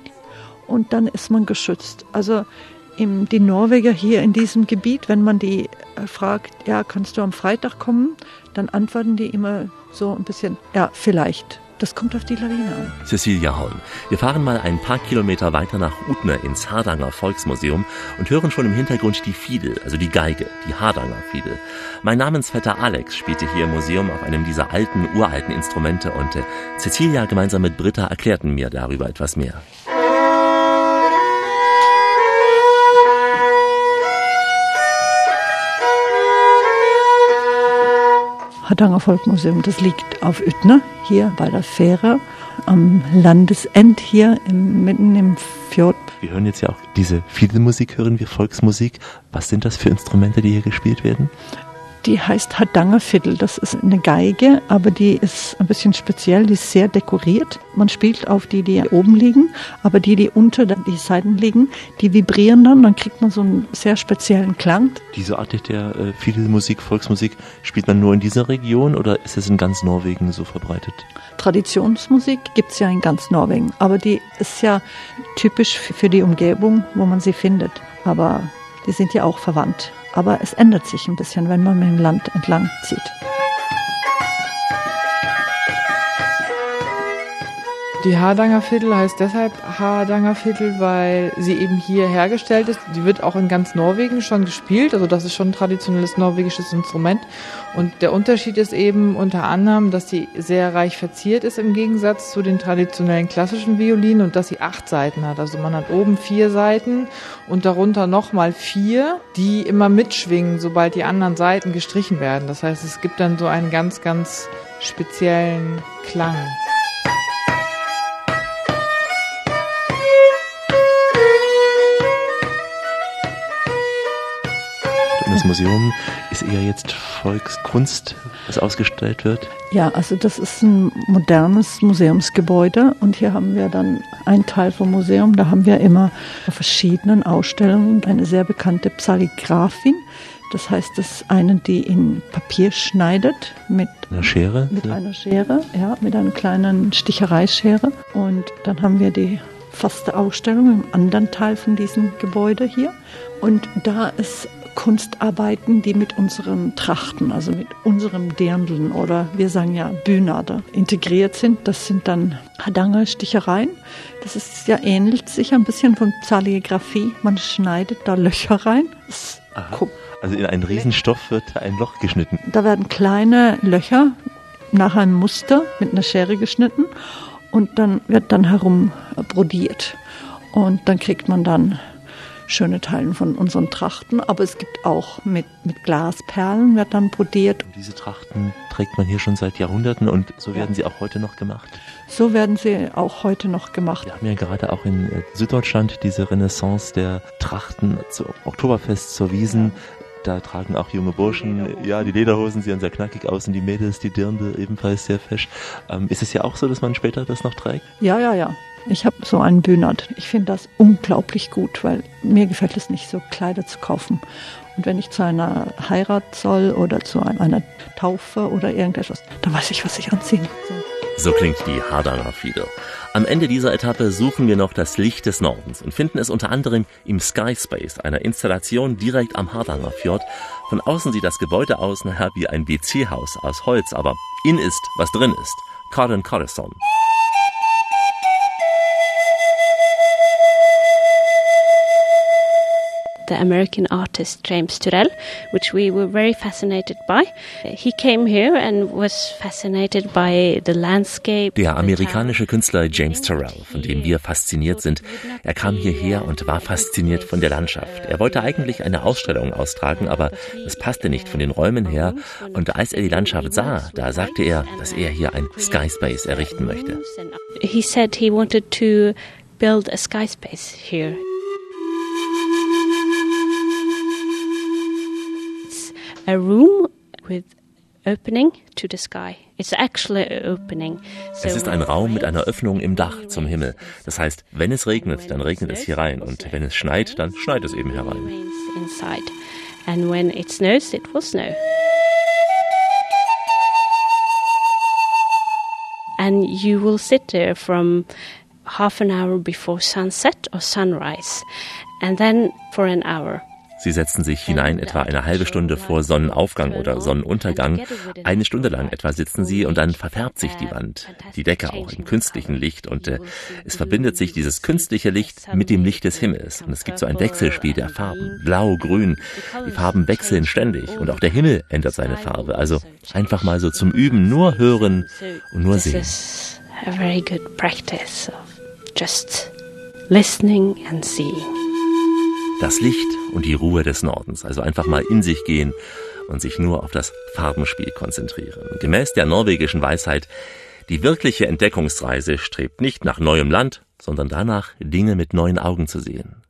und dann ist man geschützt. Also im, die Norweger hier in diesem Gebiet, wenn man die äh, fragt, ja, kannst du am Freitag kommen, dann antworten die immer so ein bisschen, ja, vielleicht. Das kommt auf die Lawine an. Cecilia Holm. Wir fahren mal ein paar Kilometer weiter nach Utne ins Hardanger Volksmuseum und hören schon im Hintergrund die Fiedel, also die Geige, die Hardanger Fiedel. Mein Namensvetter Alex spielte hier im Museum auf einem dieser alten, uralten Instrumente und äh, Cecilia gemeinsam mit Britta erklärten mir darüber etwas mehr. Hardanger Volkmuseum, das liegt auf Utne, hier bei der Fähre, am Landesend hier im, mitten im Fjord. Wir hören jetzt ja auch diese Fiedelmusik, hören wir Volksmusik. Was sind das für Instrumente, die hier gespielt werden? Die heißt Hardanger Fiddle. Das ist eine Geige, aber die ist ein bisschen speziell. Die ist sehr dekoriert. Man spielt auf die, die oben liegen, aber die, die unter die Seiten liegen, die vibrieren dann. Dann kriegt man so einen sehr speziellen Klang. Diese Art der äh, Fiedelmusik, Volksmusik, spielt man nur in dieser Region oder ist es in ganz Norwegen so verbreitet? Traditionsmusik gibt es ja in ganz Norwegen, aber die ist ja typisch für die Umgebung, wo man sie findet. Aber die sind ja auch verwandt. Aber es ändert sich ein bisschen, wenn man mit dem Land entlang zieht. Die Hardanger Fiddle heißt deshalb Hardanger Fiddle, weil sie eben hier hergestellt ist. Die wird auch in ganz Norwegen schon gespielt, also das ist schon ein traditionelles norwegisches Instrument. Und der Unterschied ist eben unter anderem, dass sie sehr reich verziert ist im Gegensatz zu den traditionellen klassischen Violinen und dass sie acht Seiten hat. Also man hat oben vier Seiten und darunter nochmal vier, die immer mitschwingen, sobald die anderen Seiten gestrichen werden. Das heißt, es gibt dann so einen ganz, ganz speziellen Klang. Das Museum ist eher jetzt Volkskunst, was ausgestellt wird. Ja, also das ist ein modernes Museumsgebäude und hier haben wir dann einen Teil vom Museum, da haben wir immer verschiedenen Ausstellungen eine sehr bekannte Psalligraphin. Das heißt, das ist eine, die in Papier schneidet mit einer Schere. Mit ja. einer Schere, ja, mit einer kleinen Stichereischere. Und dann haben wir die faste Ausstellung im anderen Teil von diesem Gebäude hier. Und da ist Kunstarbeiten, die mit unseren Trachten, also mit unserem Dirndeln oder wir sagen ja Bühnade integriert sind. Das sind dann Hadange Stichereien. Das ist ja ähnelt sich ein bisschen von Zaligraphie. Man schneidet da Löcher rein. Also in einen Riesenstoff wird ein Loch geschnitten. Da werden kleine Löcher nach einem Muster mit einer Schere geschnitten und dann wird dann herum brodiert. Und dann kriegt man dann schöne Teilen von unseren Trachten, aber es gibt auch mit, mit Glasperlen wird dann brodiert. Und diese Trachten trägt man hier schon seit Jahrhunderten und so werden ja. sie auch heute noch gemacht. So werden sie auch heute noch gemacht. Wir haben ja gerade auch in äh, Süddeutschland diese Renaissance der Trachten zu Oktoberfest, zur Wiesen. Da tragen auch junge Burschen, ja, die Lederhosen sehen sehr knackig aus und die Mädels, die Dirndl ebenfalls sehr fesch. Ähm, ist es ja auch so, dass man später das noch trägt? Ja, ja, ja. Ich habe so einen Bühnert. Ich finde das unglaublich gut, weil mir gefällt es nicht, so Kleider zu kaufen. Und wenn ich zu einer Heirat soll oder zu einer Taufe oder irgendetwas, dann weiß ich, was ich anziehen soll. So klingt die Hardanger Fiedel. Am Ende dieser Etappe suchen wir noch das Licht des Nordens und finden es unter anderem im Sky Space, einer Installation direkt am Hardanger Fjord. Von außen sieht das Gebäude aus nachher wie ein WC-Haus aus Holz, aber in ist, was drin ist. Cardin Corazon. The American artist James Turrell, which we were very fascinated by. He came here and was fascinated by the landscape. Der amerikanische Künstler James Turrell, von dem wir fasziniert sind, er kam hierher und war fasziniert von der Landschaft. Er wollte eigentlich eine Ausstellung austragen, aber es passte nicht von den Räumen her. Und als er die Landschaft sah, da sagte er, dass er hier ein Sky Space errichten möchte. He said he wanted to build a sky space here. A room with opening to the sky. It's actually an opening. So es ist ein Raum mit einer Öffnung im Dach zum Himmel. Das heißt, wenn es regnet, dann regnet es hier rein und wenn es schneit, dann schneit es eben herein. Inside. And when it snows, it will snow. And you will sit there from half an hour before sunset or sunrise, and then for an hour. Sie setzen sich hinein etwa eine halbe Stunde vor Sonnenaufgang oder Sonnenuntergang. Eine Stunde lang etwa sitzen sie und dann verfärbt sich die Wand, die Decke auch im künstlichen Licht und äh, es verbindet sich dieses künstliche Licht mit dem Licht des Himmels und es gibt so ein Wechselspiel der Farben, blau, grün. Die Farben wechseln ständig und auch der Himmel ändert seine Farbe. Also einfach mal so zum Üben, nur hören und nur sehen. A very good practice of just listening and seeing. Das Licht und die Ruhe des Nordens, also einfach mal in sich gehen und sich nur auf das Farbenspiel konzentrieren. Gemäß der norwegischen Weisheit, die wirkliche Entdeckungsreise strebt nicht nach neuem Land, sondern danach, Dinge mit neuen Augen zu sehen.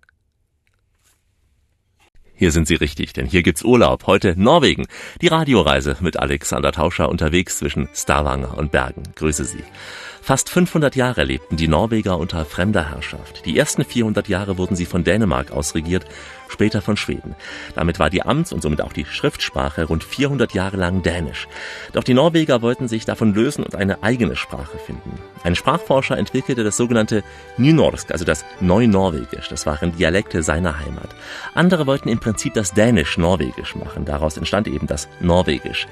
Hier sind Sie richtig, denn hier gibt's Urlaub. Heute Norwegen. Die Radioreise mit Alexander Tauscher unterwegs zwischen Stavanger und Bergen. Grüße Sie. Fast 500 Jahre lebten die Norweger unter fremder Herrschaft. Die ersten 400 Jahre wurden sie von Dänemark ausregiert, später von Schweden. Damit war die Amts- und somit auch die Schriftsprache rund 400 Jahre lang Dänisch. Doch die Norweger wollten sich davon lösen und eine eigene Sprache finden. Ein Sprachforscher entwickelte das sogenannte Nynorsk, also das Neunorwegisch. Das waren Dialekte seiner Heimat. Andere wollten im Prinzip das Dänisch-Norwegisch machen. Daraus entstand eben das Norwegisch.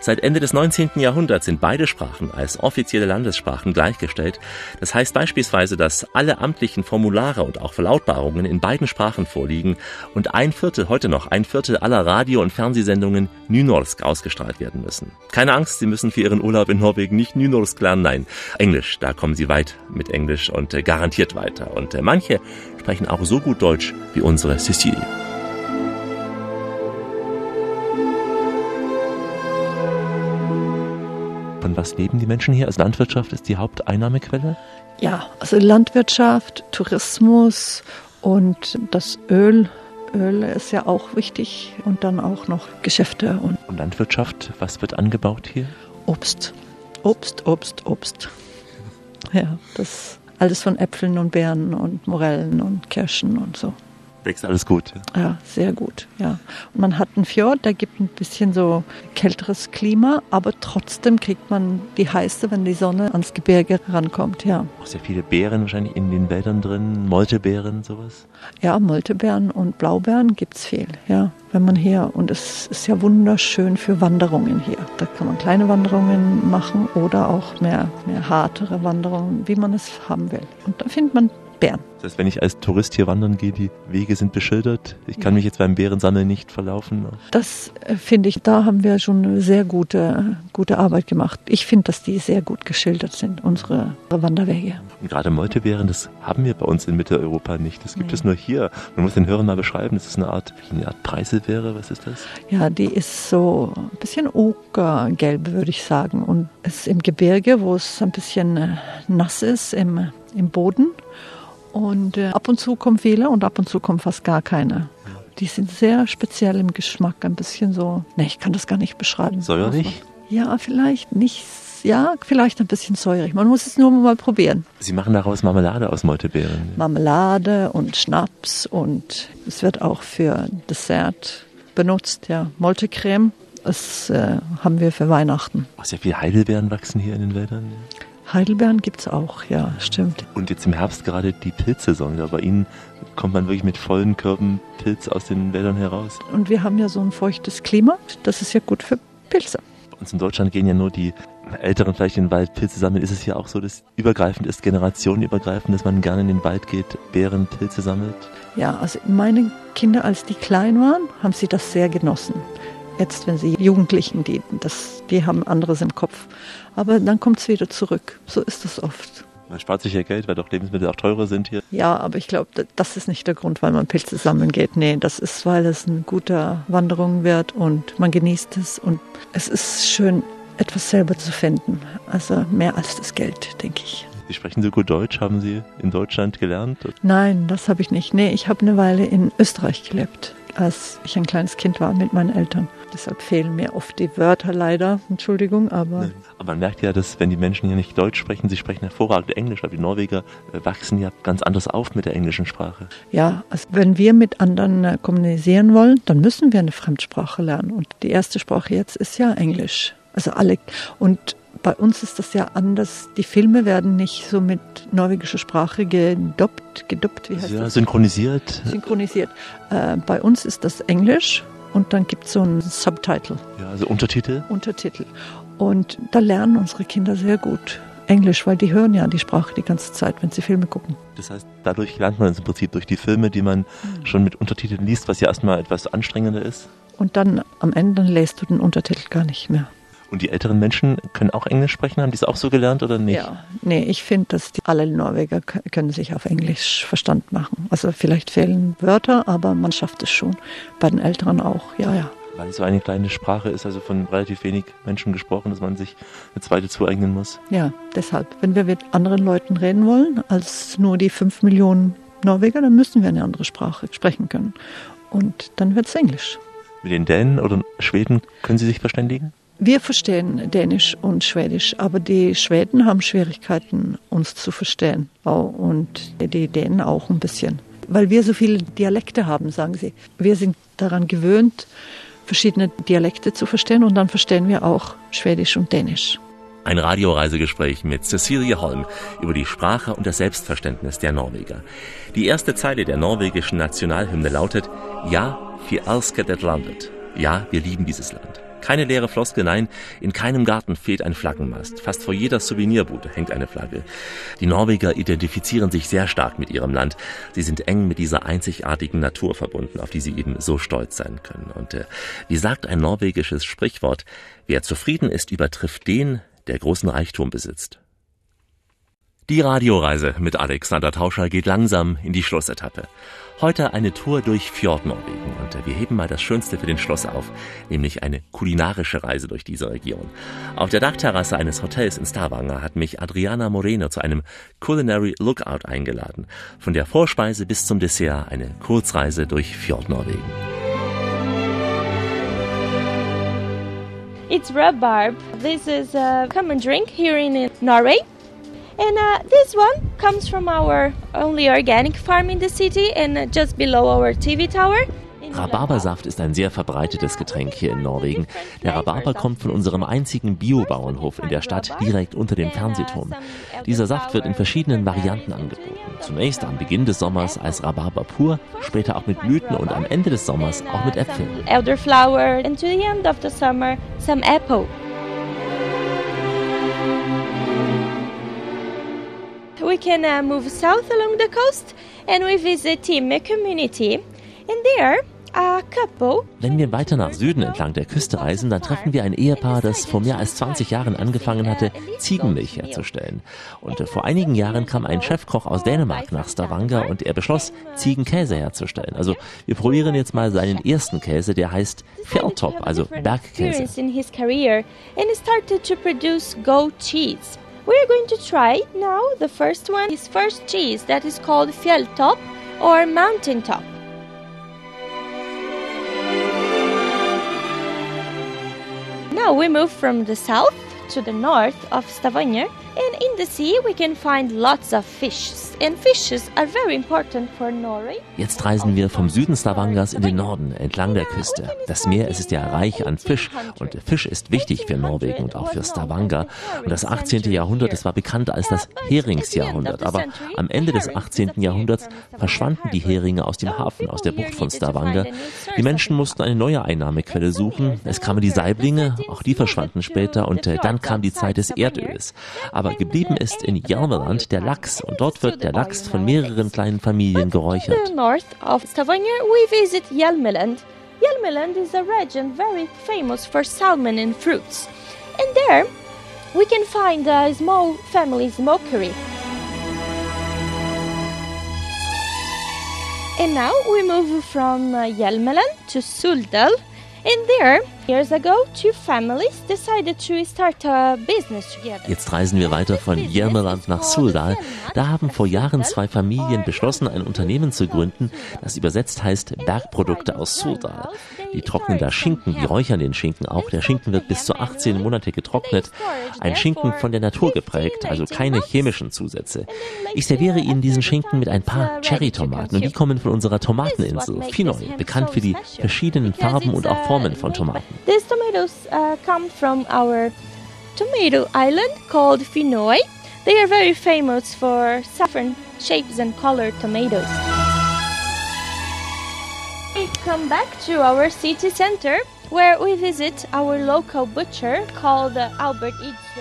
Seit Ende des 19. Jahrhunderts sind beide Sprachen als offizielle Landessprachen gleichgestellt. Das heißt beispielsweise, dass alle amtlichen Formulare und auch Verlautbarungen in beiden Sprachen vorliegen und ein Viertel, heute noch ein Viertel aller Radio- und Fernsehsendungen Nynorsk ausgestrahlt werden müssen. Keine Angst, Sie müssen für Ihren Urlaub in Norwegen nicht Nynorsk lernen, nein, Englisch, da kommen Sie weit mit Englisch und äh, garantiert weiter. Und äh, manche sprechen auch so gut Deutsch wie unsere Cecilie. Von was leben die Menschen hier? Also Landwirtschaft ist die Haupteinnahmequelle? Ja, also Landwirtschaft, Tourismus und das Öl Öl ist ja auch wichtig und dann auch noch Geschäfte und, und Landwirtschaft. Was wird angebaut hier? Obst. Obst, Obst, Obst. Ja, das alles von Äpfeln und Beeren und Morellen und Kirschen und so wächst alles gut. Ja, sehr gut, ja. Und man hat einen Fjord, der gibt ein bisschen so kälteres Klima, aber trotzdem kriegt man die heiße, wenn die Sonne ans Gebirge rankommt, ja. Auch sehr viele Beeren wahrscheinlich in den Wäldern drin, Moltebeeren, sowas? Ja, Moltebeeren und Blaubeeren gibt es viel, ja. Wenn man hier, und es ist ja wunderschön für Wanderungen hier. Da kann man kleine Wanderungen machen oder auch mehr, mehr hartere Wanderungen, wie man es haben will. Und da findet man Bären. Das heißt, wenn ich als Tourist hier wandern gehe, die Wege sind beschildert. Ich kann mich jetzt beim Bärensammeln nicht verlaufen. Das äh, finde ich, da haben wir schon eine sehr gute, gute Arbeit gemacht. Ich finde, dass die sehr gut geschildert sind, unsere Wanderwege. Und gerade Moltebären, das haben wir bei uns in Mitteleuropa nicht. Das gibt nee. es nur hier. Man muss den Hörern mal beschreiben, das ist eine Art, eine Art Preiselbeere. Was ist das? Ja, die ist so ein bisschen okergelb, würde ich sagen. Und es ist im Gebirge, wo es ein bisschen äh, nass ist im, im Boden. Und äh, ab und zu kommen viele und ab und zu kommen fast gar keine. Die sind sehr speziell im Geschmack, ein bisschen so, ne, ich kann das gar nicht beschreiben. Säuerlich? Ja, vielleicht nicht, ja, vielleicht ein bisschen säurig. Man muss es nur mal probieren. Sie machen daraus Marmelade aus Moltebeeren? Marmelade und Schnaps und es wird auch für Dessert benutzt, ja, Moltecreme. Das äh, haben wir für Weihnachten. Oh, sehr viele Heidelbeeren wachsen hier in den Wäldern. Heidelbeeren gibt es auch, ja, stimmt. Und jetzt im Herbst gerade die Pilzsaison. Ja, bei Ihnen kommt man wirklich mit vollen Körben Pilz aus den Wäldern heraus. Und wir haben ja so ein feuchtes Klima. Das ist ja gut für Pilze. Bei uns in Deutschland gehen ja nur die Älteren vielleicht in den Wald Pilze sammeln. Ist es ja auch so, dass übergreifend ist, generationenübergreifend, dass man gerne in den Wald geht, Beeren, Pilze sammelt? Ja, also meine Kinder, als die klein waren, haben sie das sehr genossen. Jetzt, wenn sie Jugendlichen, die, das, die haben anderes im Kopf. Aber dann kommt es wieder zurück. So ist es oft. Man spart sich ja Geld, weil doch Lebensmittel auch teurer sind hier. Ja, aber ich glaube, das ist nicht der Grund, weil man Pilze sammeln geht. Nee, das ist, weil es eine gute Wanderung wird und man genießt es. Und es ist schön, etwas selber zu finden. Also mehr als das Geld, denke ich. Sie sprechen so gut Deutsch. Haben Sie in Deutschland gelernt? Nein, das habe ich nicht. Nee, ich habe eine Weile in Österreich gelebt als ich ein kleines Kind war mit meinen Eltern. Deshalb fehlen mir oft die Wörter leider, Entschuldigung, aber. Aber man merkt ja, dass wenn die Menschen hier nicht Deutsch sprechen, sie sprechen hervorragend Englisch, aber die Norweger äh, wachsen ja ganz anders auf mit der englischen Sprache. Ja, also wenn wir mit anderen äh, kommunizieren wollen, dann müssen wir eine Fremdsprache lernen. Und die erste Sprache jetzt ist ja Englisch. Also alle. Und bei uns ist das ja anders. Die Filme werden nicht so mit norwegischer Sprache gedoppt, gedoppt, wie heißt ja, das? synchronisiert. Synchronisiert. Äh, bei uns ist das Englisch und dann gibt es so einen Subtitle. Ja, also Untertitel? Untertitel. Und da lernen unsere Kinder sehr gut Englisch, weil die hören ja die Sprache die ganze Zeit, wenn sie Filme gucken. Das heißt, dadurch lernt man es im Prinzip durch die Filme, die man mhm. schon mit Untertiteln liest, was ja erstmal etwas anstrengender ist. Und dann am Ende lässt du den Untertitel gar nicht mehr. Und die älteren Menschen können auch Englisch sprechen? Haben die es auch so gelernt oder nicht? Ja, nee, ich finde, dass die, alle Norweger können sich auf Englisch Verstand machen. Also vielleicht fehlen Wörter, aber man schafft es schon. Bei den Älteren auch, ja, ja. Weil es so eine kleine Sprache ist, also von relativ wenig Menschen gesprochen, dass man sich eine zweite zueignen muss. Ja, deshalb. Wenn wir mit anderen Leuten reden wollen, als nur die fünf Millionen Norweger, dann müssen wir eine andere Sprache sprechen können. Und dann wird es Englisch. Mit den Dänen oder Schweden können Sie sich verständigen? Wir verstehen Dänisch und Schwedisch, aber die Schweden haben Schwierigkeiten, uns zu verstehen. Und die Dänen auch ein bisschen. Weil wir so viele Dialekte haben, sagen sie. Wir sind daran gewöhnt, verschiedene Dialekte zu verstehen und dann verstehen wir auch Schwedisch und Dänisch. Ein Radioreisegespräch mit Cecilie Holm über die Sprache und das Selbstverständnis der Norweger. Die erste Zeile der norwegischen Nationalhymne lautet Ja, vi elsker det landet. Ja, wir lieben dieses Land. Keine leere Floskel, nein, in keinem Garten fehlt ein Flaggenmast. Fast vor jeder Souvenirbude hängt eine Flagge. Die Norweger identifizieren sich sehr stark mit ihrem Land. Sie sind eng mit dieser einzigartigen Natur verbunden, auf die sie eben so stolz sein können. Und äh, wie sagt ein norwegisches Sprichwort, wer zufrieden ist, übertrifft den, der großen Reichtum besitzt. Die Radioreise mit Alexander Tauscher geht langsam in die Schlussetappe. Heute eine Tour durch Fjordnorwegen und wir heben mal das Schönste für den Schluss auf, nämlich eine kulinarische Reise durch diese Region. Auf der Dachterrasse eines Hotels in Stavanger hat mich Adriana Moreno zu einem Culinary Lookout eingeladen. Von der Vorspeise bis zum Dessert eine Kurzreise durch Fjordnorwegen. It's rhubarb. This is a common drink here in Norway. And uh, this one comes from our only organic farm in the city and uh, just below our TV tower. Rhabarbersaft ist ein sehr verbreitetes Getränk hier in Norwegen. Der Rhabarber kommt von unserem einzigen Biobauernhof in der Stadt direkt unter dem Fernsehturm. Dieser Saft wird in verschiedenen Varianten angeboten. Zunächst am Beginn des Sommers als Rhabarber pur, später auch mit Blüten und am Ende des Sommers auch mit Äpfeln. Elderflower and to the end of the summer some apple. We can uh, move south along the coast and we visit Time community. And there Wenn wir weiter nach Süden entlang der Küste reisen, dann treffen wir ein Ehepaar, das vor mehr als 20 Jahren angefangen hatte, Ziegenmilch herzustellen. Und äh, vor einigen Jahren kam ein Chefkoch aus Dänemark nach Stavanger und er beschloss, Ziegenkäse herzustellen. Also wir probieren jetzt mal seinen ersten Käse, der heißt Fjelltop, also Bergkäse. We're going to try now. The first one is first cheese that is called fjelltop or mountain top. Now we move from the south to the north of Stavanger and in the sea we can find lots of fish Jetzt reisen wir vom Süden Stavangers in den Norden, entlang der Küste. Das Meer es ist ja reich an Fisch und Fisch ist wichtig für Norwegen und auch für Stavanger. Und das 18. Jahrhundert, das war bekannt als das Heringsjahrhundert. Aber am Ende des 18. Jahrhunderts verschwanden die Heringe aus dem Hafen, aus der Bucht von Stavanger. Die Menschen mussten eine neue Einnahmequelle suchen. Es kamen die Saiblinge, auch die verschwanden später und äh, dann kam die Zeit des Erdöls. Aber geblieben ist in Jarmeland der Lachs und dort wird der Lachs von mehreren kleinen Familien geräuchert. Hjelmeland is a region very famous for salmon and fruits. And there we can find a small family smokery. And now we move from uh, Hjelmeland to Suldal. And there Years ago, two families decided to start a business together. Jetzt reisen wir weiter von Jermeland nach Suldal. Da haben vor Jahren zwei Familien beschlossen, ein Unternehmen zu gründen, das übersetzt heißt Bergprodukte aus Suldal. Die trocknen da Schinken, die räuchern den Schinken auch. Der Schinken wird bis zu 18 Monate getrocknet. Ein Schinken von der Natur geprägt, also keine chemischen Zusätze. Ich serviere Ihnen diesen Schinken mit ein paar Cherrytomaten und die kommen von unserer Tomateninsel, Finoy, bekannt für die verschiedenen Farben und auch Formen von Tomaten. These tomatoes uh, come from our tomato island called Finoy. They are very famous for different shapes and colored tomatoes. We come back to our city center where we visit our local butcher called Albert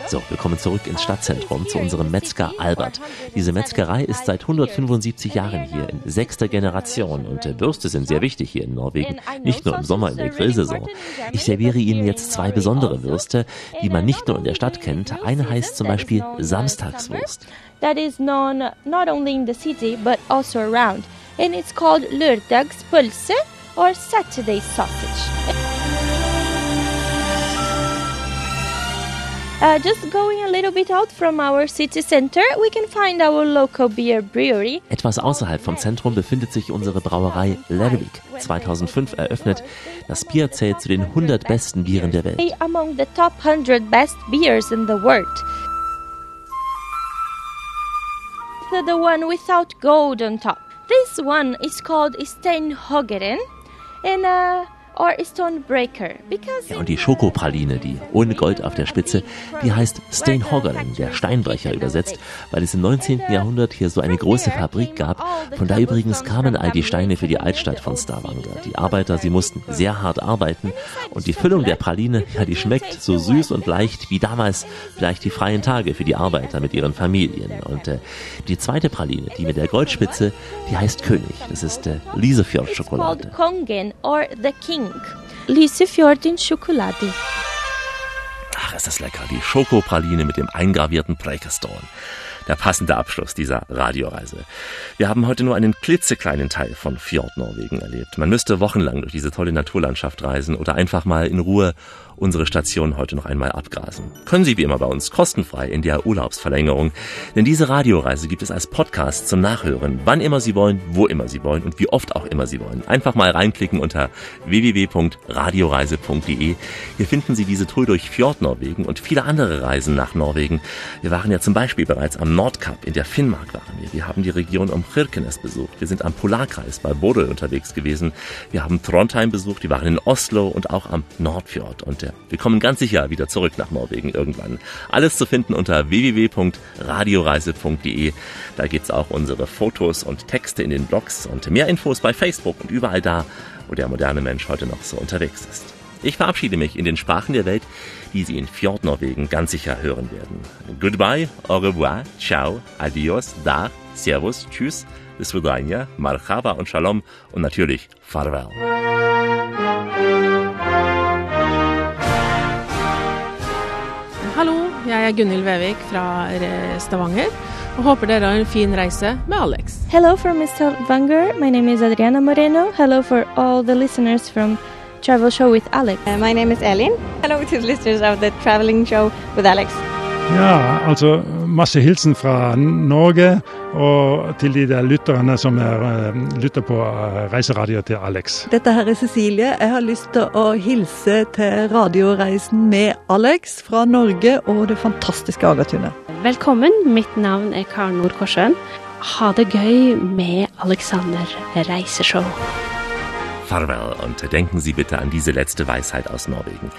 So, wir kommen zurück ins Stadtzentrum zu unserem Metzger Albert. Diese Metzgerei ist seit 175 Jahren hier in sechster Generation und äh, Würste sind sehr wichtig hier in Norwegen, nicht nur im Sommer in der Grillsaison. Ich serviere Ihnen jetzt zwei besondere Würste, die man nicht nur in der Stadt kennt. Eine heißt zum Beispiel Samstagswurst. That is known not only in the city but also around. And it's called Lördagspulse or Saturday sausage. Uh, just going a little bit out from our city center, we can find our local beer brewery. Etwas außerhalb vom Zentrum befindet sich unsere Brauerei Lervik, 2005 eröffnet. Das Bier zählt zu den 100 besten Bieren der Welt. Among the top 100 best beers in the world. The one without gold on top. This one is called Steinhogeren. And uh. Ja, und die Schokopraline, die ohne Gold auf der Spitze, die heißt Steinhoggeren, der Steinbrecher übersetzt, weil es im 19. Jahrhundert hier so eine große Fabrik gab. Von da übrigens kamen all die Steine für die Altstadt von Stavanger. Die Arbeiter, sie mussten sehr hart arbeiten und die Füllung der Praline, ja, die schmeckt so süß und leicht wie damals vielleicht die freien Tage für die Arbeiter mit ihren Familien. Und äh, die zweite Praline, die mit der Goldspitze, die heißt König. Das ist äh, Lisefjord-Schokolade. Kongen or the King. Pink. Lisefjordin Schokolade. Ach, ist das lecker. Die Schokopraline mit dem eingravierten Prekestorn. der passende Abschluss dieser Radioreise. Wir haben heute nur einen klitzekleinen Teil von Fjord Norwegen erlebt. Man müsste wochenlang durch diese tolle Naturlandschaft reisen oder einfach mal in Ruhe unsere Station heute noch einmal abgrasen. Können Sie wie immer bei uns kostenfrei in der Urlaubsverlängerung. Denn diese Radioreise gibt es als Podcast zum Nachhören, wann immer Sie wollen, wo immer Sie wollen und wie oft auch immer Sie wollen. Einfach mal reinklicken unter www.radioreise.de. Hier finden Sie diese Tour durch Fjordnorwegen und viele andere Reisen nach Norwegen. Wir waren ja zum Beispiel bereits am Nordkap, in der Finnmark waren wir. Wir haben die Region um Kirkenes besucht. Wir sind am Polarkreis bei Bodø unterwegs gewesen. Wir haben Trondheim besucht. Wir waren in Oslo und auch am Nordfjord. Und Geschichte. Wir kommen ganz sicher wieder zurück nach Norwegen irgendwann. Alles zu finden unter www.radioreise.de. Da gibt's auch unsere Fotos und Texte in den Blogs und mehr Infos bei Facebook und überall da, wo der moderne Mensch heute noch so unterwegs ist. Ich verabschiede mich in den Sprachen der Welt, die Sie in Fjordnorwegen ganz sicher hören werden. Goodbye, au revoir, ciao, adios, da, servus, tschüss, bis marhaba und shalom und natürlich farewell. Jeg er Gunhild Vevik fra Stavanger og håper dere har en fin reise med Alex. Hello from Stavanger. My name is Adriana Moreno. Hello for all the listeners from Travel Show with Alex. Uh, my name is Elin. Hello to the listeners of the Traveling Show with Alex. Ja, altså masse hilsen fra Norge og til de der lytterne som er, eh, lytter på eh, reiseradio til Alex. Dette her er Cecilie. Jeg har lyst til å hilse til radioreisen med Alex fra Norge og det fantastiske Agatunet. Velkommen. Mitt navn er Karen Nordkorsjøen. Ha det gøy med Alexander Reiseshow. Farvel und denken Sie bitte an diese letzte Weisheit aus Norwegen.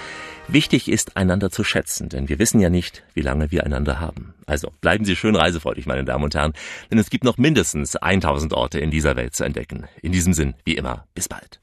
Wichtig ist, einander zu schätzen, denn wir wissen ja nicht, wie lange wir einander haben. Also bleiben Sie schön reisefreudig, meine Damen und Herren, denn es gibt noch mindestens 1000 Orte in dieser Welt zu entdecken. In diesem Sinn, wie immer, bis bald.